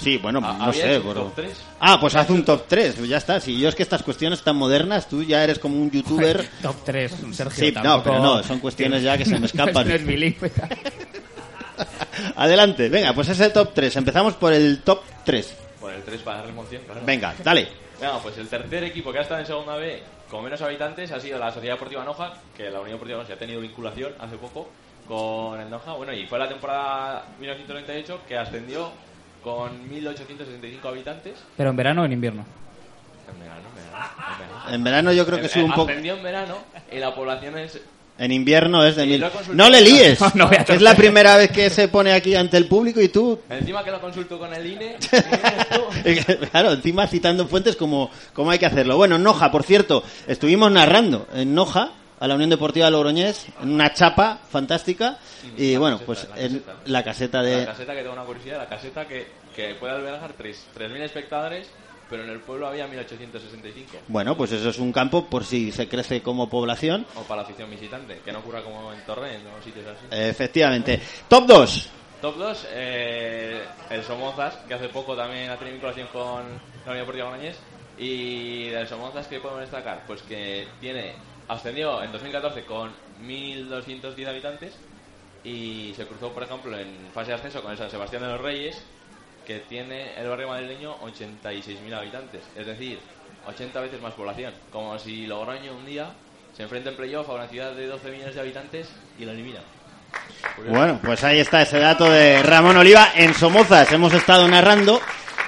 Sí, bueno, Ah, no ¿habías sé. un pero- top tres? Ah, pues haz un top 3, ya está. Si yo es que estas cuestiones tan modernas, tú ya eres como un youtuber. [LAUGHS] Top 3, Sergio. Sí, no, tampoco- pero no, son cuestiones ya que se me [LAUGHS] escapan. No es bilingüe. [LAUGHS] Adelante, venga, pues es el top 3. Empezamos por el top 3. Por el 3 para darle emoción, claro. Venga, dale. Venga, pues el tercer equipo que ha estado en segunda B con menos habitantes ha sido la Sociedad Deportiva Noja, que la Unión Deportiva Noja ha tenido vinculación hace poco con el Noja. Bueno, y fue la temporada 1998 que ascendió con 1.865 habitantes. Pero en verano o en invierno. En verano, en verano, en verano. En verano yo creo que Eh, sube un poco. Ascendió en verano y la población es... En invierno es de mil. No le líes. [LAUGHS] No, no voy a es la primera vez que se pone aquí ante el público y tú. Encima que lo consulto con el INE... [LAUGHS] claro, encima citando fuentes como, como hay que hacerlo. Bueno, en Noja, por cierto, estuvimos narrando en Noja a la Unión Deportiva Logroñés en una chapa fantástica y bueno, pues en la caseta La de caseta que tengo una curiosidad, la caseta que, que puede albergar tres- 3.000 espectadores, pero en el pueblo había 1.865. bueno, pues eso es un campo por si se crece como población. O para la afición visitante, que no ocurra como en Torrent o sitios así. Efectivamente. Top 2. Top 2, eh, el Somozas, que hace poco también ha tenido vinculación con la Unión Deportiva Boloñés. Y del Somozas, ¿qué podemos destacar? Pues que tiene ascendió en 2014 con 1.210 habitantes y se cruzó, por ejemplo, en fase de ascenso con el San Sebastián de los Reyes, que tiene el barrio madrileño 86.000 habitantes. Es decir, 80 veces más población. Como si Logroño un día se enfrenta en playoff a una ciudad de 12 millones de habitantes y la elimina. Bueno, pues ahí está ese dato de Ramón Oliva. En Somozas hemos estado narrando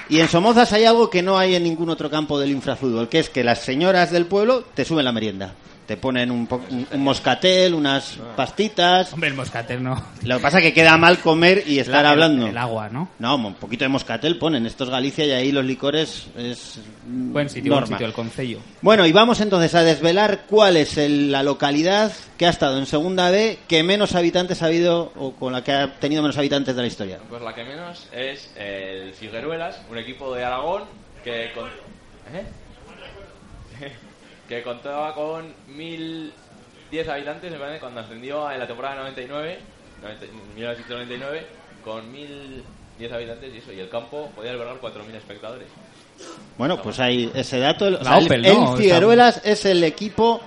y en Somozas hay algo que no hay en ningún otro campo del infrafútbol, que es que las señoras del pueblo te suben la merienda. Te ponen un, po- un- un moscatel, unas pastitas. Hombre, el moscatel no. Lo que pasa es que queda mal comer y estar El- hablando. el agua, ¿no? No, un poquito de moscatel ponen. Esto es Galicia y ahí los licores es Buen sitio, buen sitio, el Concello. Bueno, y vamos entonces a desvelar cuál es el- la localidad que ha estado en Segunda B que menos habitantes ha habido o con la que ha tenido menos habitantes de la historia. Pues la que menos es el Figueruelas, un equipo de Aragón que con- ¿eh? Que contaba con 1010 habitantes me parece, cuando ascendió en la temporada 99, 90 1999 con 1010 habitantes y eso y el campo podía albergar 4000 espectadores. Bueno, pues hay ese dato. O La sea, el- Opel, el, ¿no? Figueruelas es el equipo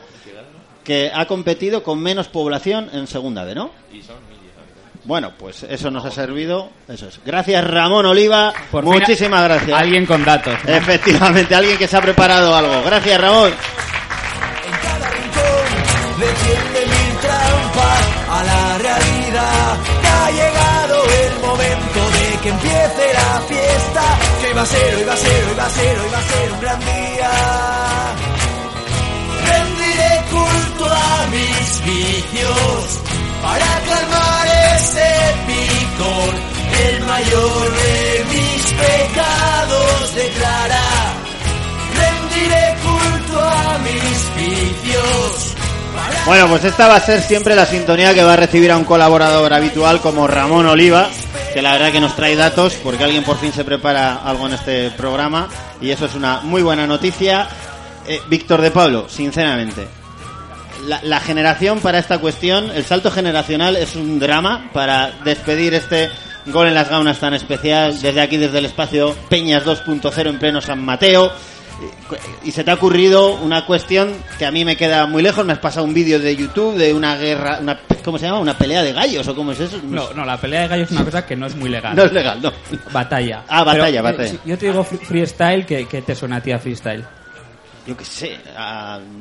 que ha competido con menos población en Segunda B, ¿no? Y son 1010 habitantes. Bueno, pues eso nos ha servido. Eso es. Gracias, Ramón Oliva. Por fin, Muchísimas gracias. Alguien con datos. ¿no? Efectivamente, alguien que se ha preparado algo. Gracias, Ramón. Le tiende mil trampas a la realidad. Ha llegado el momento de que empiece la fiesta. Que va a ser, hoy va a ser, hoy va a ser, hoy va a ser un gran día. Rendiré culto a mis vicios para calmar ese pico mayor de mis pecados declara, rendiré culto a mis vicios. Bueno, pues esta va a ser siempre la sintonía que va a recibir a un colaborador habitual como Ramón Oliva, que la verdad que nos trae datos, porque alguien por fin se prepara algo en este programa, y eso es una muy buena noticia. Eh, Víctor de Pablo, sinceramente, la, la generación para esta cuestión, el salto generacional es un drama para despedir este gol en las gaunas tan especial, desde aquí, desde el espacio Peñas 2.0 en pleno San Mateo y se te ha ocurrido una cuestión que a mí me queda muy lejos. Me has pasado un vídeo de YouTube de una guerra, una, ¿cómo se llama? Una pelea de gallos o cómo es eso. No, no, la pelea de gallos es una cosa que no es muy legal. [LAUGHS] No es legal, no. Batalla. Ah, batalla, Pero, eh, batalla. yo te digo fr- freestyle, ¿qué, qué te suena a ti a freestyle? Yo qué sé,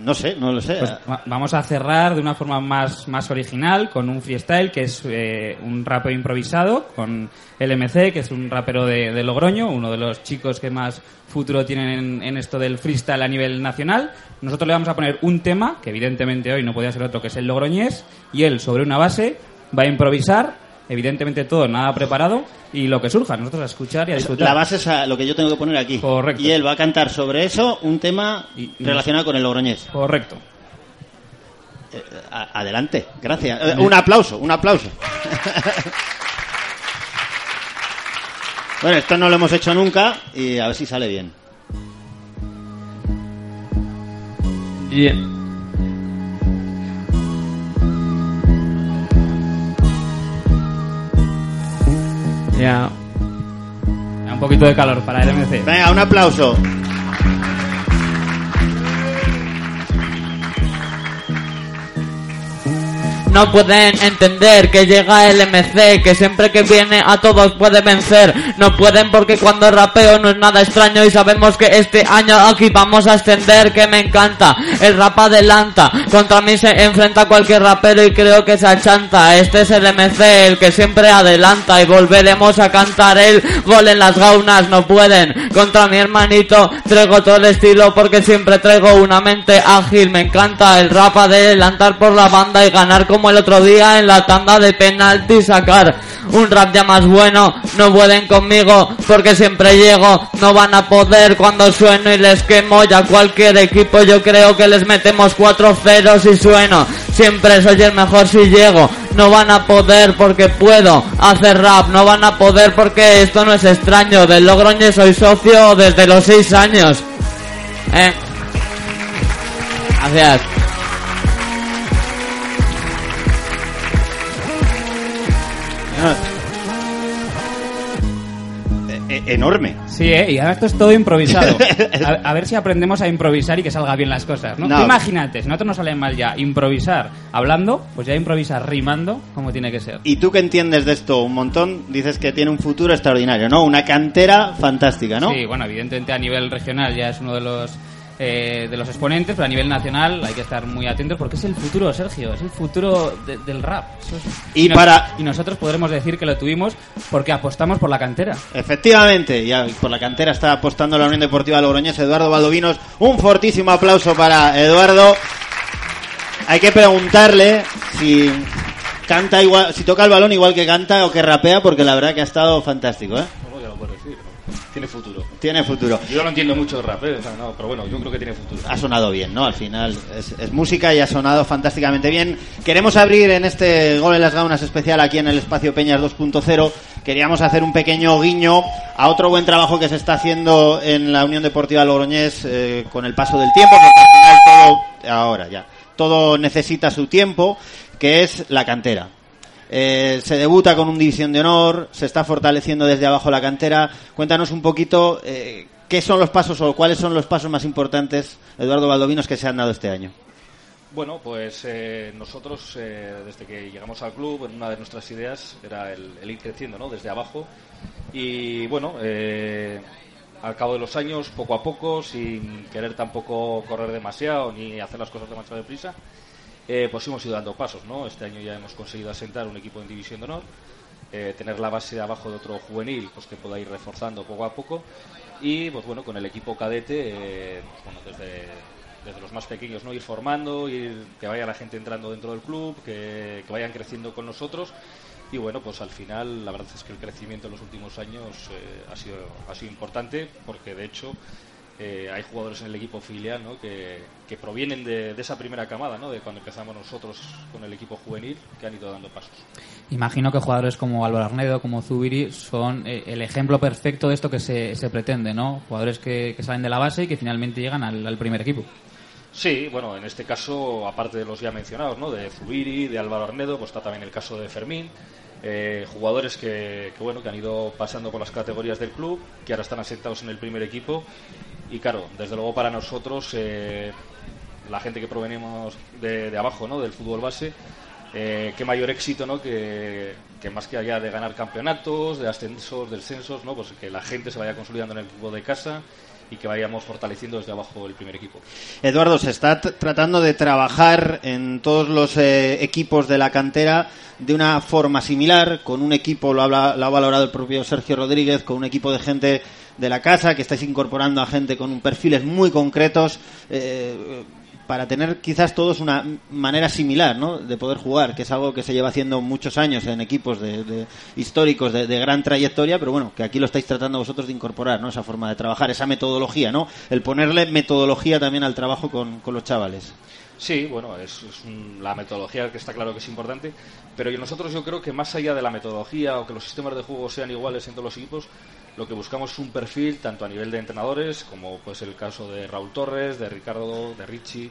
no sé, no lo sé. Pues va- vamos a cerrar de una forma más, más original con un freestyle que es eh, un rapero improvisado con LMC, que es un rapero de, de Logroño, uno de los chicos que más futuro tienen en, en esto del freestyle a nivel nacional. Nosotros le vamos a poner un tema, que evidentemente hoy no podía ser otro, que es el logroñés, y él sobre una base va a improvisar, evidentemente todo, nada preparado, y lo que surja, nosotros a escuchar y a disfrutar. La base es a lo que yo tengo que poner aquí. Correcto. Y él va a cantar sobre eso un tema relacionado con el Logroñés. Correcto. Eh, a- adelante, gracias. Eh, un aplauso, un aplauso. [LAUGHS] bueno, esto no lo hemos hecho nunca y a ver si sale bien. Ya. Un poquito de calor para el MC. Venga, un aplauso. No pueden entender que llega el MC, que siempre que viene a todos puede vencer. No pueden porque cuando rapeo no es nada extraño y sabemos que este año aquí vamos a ascender, que me encanta. El rap adelanta, contra mí se enfrenta cualquier rapero y creo que se achanta. Este es el MC, el que siempre adelanta y volveremos a cantar el gol en las gaunas. No pueden contra mi hermanito, traigo todo el estilo porque siempre traigo una mente ágil. Me encanta el rap adelantar por la banda y ganar como el otro día en la tanda de penalti sacar un rap ya más bueno. No pueden conmigo porque siempre llego. No van a poder cuando sueno y les quemo. Ya cualquier equipo yo creo que les metemos cuatro ceros y sueno. Siempre soy el mejor si llego. No van a poder porque puedo hacer rap. No van a poder porque esto no es extraño. Del Logroño soy socio desde los seis años. Eh. Gracias. Eh, enorme. Sí, ¿eh? y ahora esto es todo improvisado. [LAUGHS] A, a ver si aprendemos a improvisar y que salga bien las cosas, ¿no? No. Imagínate, si nosotros nos sale mal ya improvisar hablando, pues ya improvisar rimando como tiene que ser. Y tú que entiendes de esto un montón, dices que tiene un futuro extraordinario, ¿no? Una cantera fantástica, ¿no? Sí, bueno, evidentemente a nivel regional ya es uno de los eh, de los exponentes, pero a nivel nacional hay que estar muy atentos porque es el futuro, Sergio, es el futuro de- del rap. Eso es- Y para- y nosotros podremos decir que lo tuvimos porque apostamos por la cantera. Efectivamente, ya por la cantera está apostando la Unión Deportiva Logroñés, Eduardo Valdovinos. Un fortísimo aplauso para Eduardo. Hay que preguntarle si canta igual, si toca el balón igual que canta o que rapea, porque la verdad que ha estado fantástico, ¿eh? Tiene futuro. Tiene futuro. Yo no entiendo mucho de rap, ¿eh? O sea, no, pero bueno, yo creo que tiene futuro. Ha sonado bien, ¿no? Al final es, es música y ha sonado fantásticamente bien. Queremos abrir en este Gol en las Gaunas especial aquí en el espacio Peñas 2.0. Queríamos hacer un pequeño guiño a otro buen trabajo que se está haciendo en la Unión Deportiva Logroñés eh, con el paso del tiempo, porque al final todo, ahora ya, todo necesita su tiempo, que es la cantera. Eh, se debuta con un división de honor, se está fortaleciendo desde abajo la cantera. Cuéntanos un poquito eh, qué son los pasos o cuáles son los pasos más importantes, Eduardo Valdovinos, que se han dado este año. Bueno, pues eh, nosotros, eh, desde que llegamos al club, una de nuestras ideas era el, ir creciendo, ¿no? Desde abajo. Y bueno, al cabo de los años, poco a poco, sin querer tampoco correr demasiado ni hacer las cosas demasiado deprisa, eh, pues hemos ido dando pasos, ¿no? Este año ya hemos conseguido asentar un equipo en División de Honor, eh, tener la base abajo de otro juvenil, pues que pueda ir reforzando poco a poco. Y pues bueno, con el equipo cadete, eh, bueno, desde, desde los más pequeños, ¿no? Ir formando, ir, que vaya la gente entrando dentro del club, que, que vayan creciendo con nosotros y bueno, pues al final la verdad es que el crecimiento en los últimos años eh, ha, sido, ha sido importante porque de hecho eh, hay jugadores en el equipo filial ¿no? que, que provienen de, de esa primera camada, ¿no? de cuando empezamos nosotros con el equipo juvenil, que han ido dando pasos. Imagino que jugadores como Álvaro Arnedo, como Zubiri, son eh, el ejemplo perfecto de esto que se, se pretende, ¿no? Jugadores que, que salen de la base y que finalmente llegan al, al primer equipo. Sí, bueno, en este caso, aparte de los ya mencionados, ¿no? de Zubiri, de Álvaro Arnedo, pues está también el caso de Fermín, eh, jugadores que, que, bueno, que han ido pasando por las categorías del club, que ahora están asentados en el primer equipo. Y claro, desde luego para nosotros, eh, la gente que provenimos de, abajo, ¿no? del fútbol base, eh, qué mayor éxito ¿no? que, que más que allá de ganar campeonatos, de ascensos, descensos, ¿no? pues que la gente se vaya consolidando en el fútbol de casa y que vayamos fortaleciendo desde abajo el primer equipo. Eduardo, se está tratando de trabajar en todos los eh, equipos de la cantera de una forma similar, con un equipo, lo, ha valorado el propio Sergio Rodríguez, con un equipo de gente de la casa, que estáis incorporando a gente con perfiles muy concretos, eh, para tener quizás todos una manera similar ¿no? de poder jugar, que es algo que se lleva haciendo muchos años en equipos de, de históricos de, de, gran trayectoria, pero bueno, que aquí lo estáis tratando vosotros de incorporar, ¿no? esa forma de trabajar, esa metodología, ¿no? el ponerle metodología también al trabajo con, los chavales. Sí, bueno, es, es un, la metodología que está claro que es importante, pero nosotros yo creo que más allá de la metodología o que los sistemas de juego sean iguales en todos los equipos, lo que buscamos es un perfil tanto a nivel de entrenadores, como pues el caso de Raúl Torres, de Ricardo, de Richie,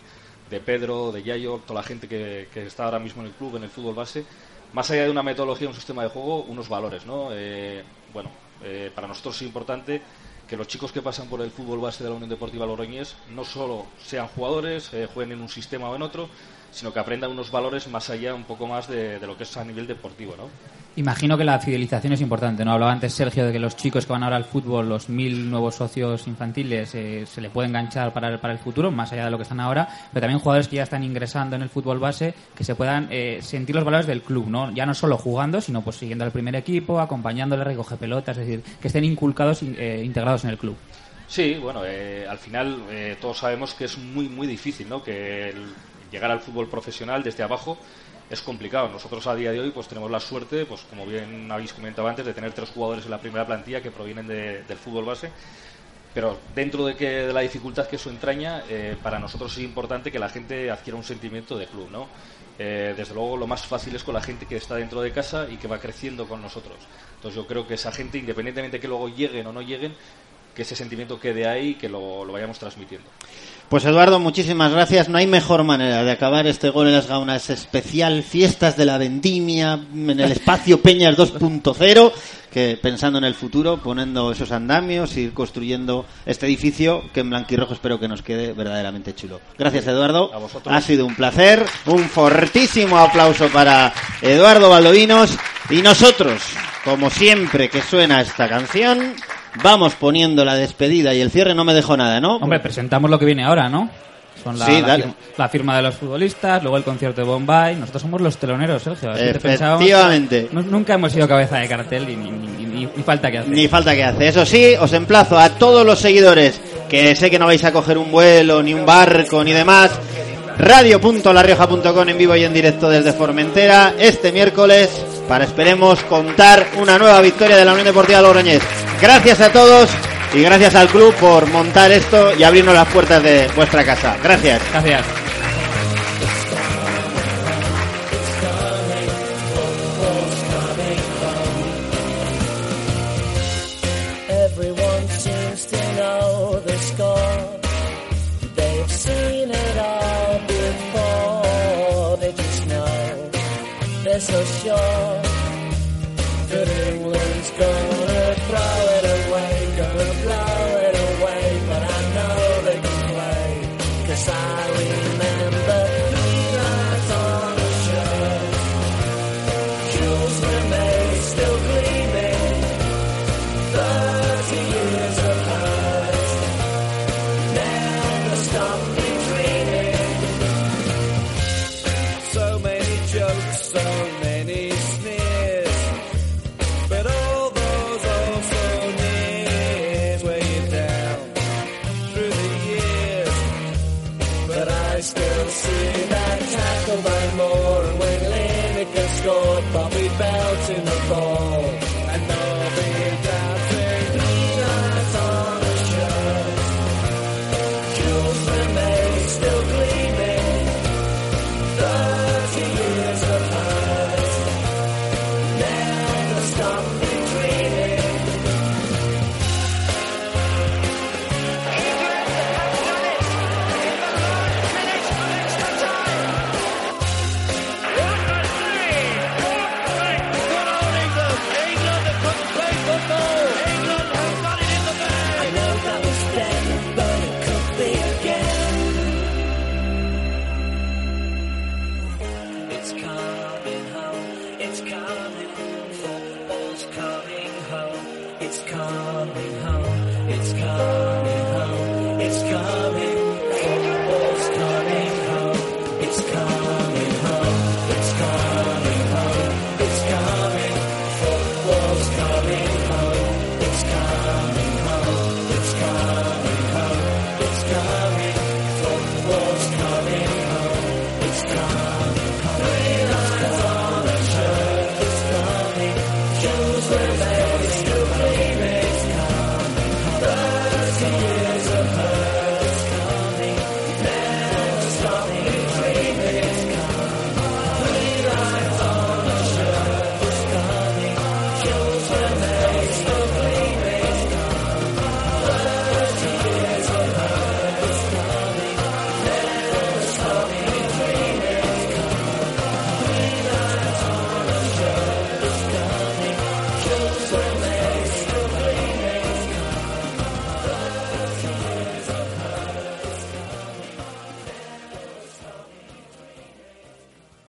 de Pedro, de Yayo, toda la gente que, está ahora mismo en el club, en el fútbol base, más allá de una metodología, un sistema de juego, unos valores, ¿no? Eh, bueno, eh, para nosotros es importante que los chicos que pasan por el fútbol base de la Unión Deportiva Logroñés no solo sean jugadores, eh, jueguen en un sistema o en otro, sino que aprendan unos valores más allá un poco más de, de lo que es a nivel deportivo, ¿no? Imagino que la fidelización es importante, ¿no? Hablaba antes Sergio de que los chicos que van ahora al fútbol, los mil nuevos socios infantiles, eh, se le puede enganchar para el, para el futuro, más allá de lo que están ahora, pero también jugadores que ya están ingresando en el fútbol base, que se puedan eh, sentir los valores del club, ¿no? Ya no solo jugando, sino pues siguiendo al primer equipo, acompañándole, recoge pelotas, es decir, que estén inculcados, eh, integrados en el club. Sí, bueno, eh, al final eh, todos sabemos que es muy, muy difícil, ¿no? Que el llegar al fútbol profesional desde abajo es complicado. Nosotros a día de hoy pues tenemos la suerte, pues como bien habéis comentado antes, de tener tres jugadores en la primera plantilla que provienen de, del fútbol base. Pero dentro de, que, de la dificultad que eso entraña, eh, para nosotros es importante que la gente adquiera un sentimiento de club, ¿no? Eh, desde luego lo más fácil es con la gente que está dentro de casa y que va creciendo con nosotros. Entonces yo creo que esa gente, independientemente de que luego lleguen o no lleguen, que ese sentimiento quede ahí y que lo, lo vayamos transmitiendo. Pues Eduardo, muchísimas gracias. No hay mejor manera de acabar este gol en las gaunas especial Fiestas de la Vendimia en el espacio [LAUGHS] Peñas 2.0 que pensando en el futuro, poniendo esos andamios, ir construyendo este edificio que en blanquirrojo espero que nos quede verdaderamente chulo. Gracias Eduardo. Ha sido un placer. Un fortísimo aplauso para Eduardo Baldovinos y nosotros, como siempre que suena esta canción, vamos poniendo la despedida y el cierre no me dejo nada, ¿no? Hombre, presentamos lo que viene ahora, ¿no? Son la, Sí, la dale. fir- la firma de los futbolistas, luego el concierto de Bombay. Nosotros somos los teloneros, Sergio. así Efectivamente. Nu- nunca hemos sido cabeza de cartel y ni, ni- ni- ni- ni falta que hacer. Ni falta que hace. Eso sí, os emplazo a todos los seguidores que sé que no vais a coger un vuelo, ni un barco, ni demás. Radio.larrioja.com en vivo y en directo desde Formentera este miércoles para esperemos contar una nueva victoria de la Unión Deportiva Logroñés. Gracias a todos y gracias al club por montar esto y abrirnos las puertas de vuestra casa. Gracias. Gracias.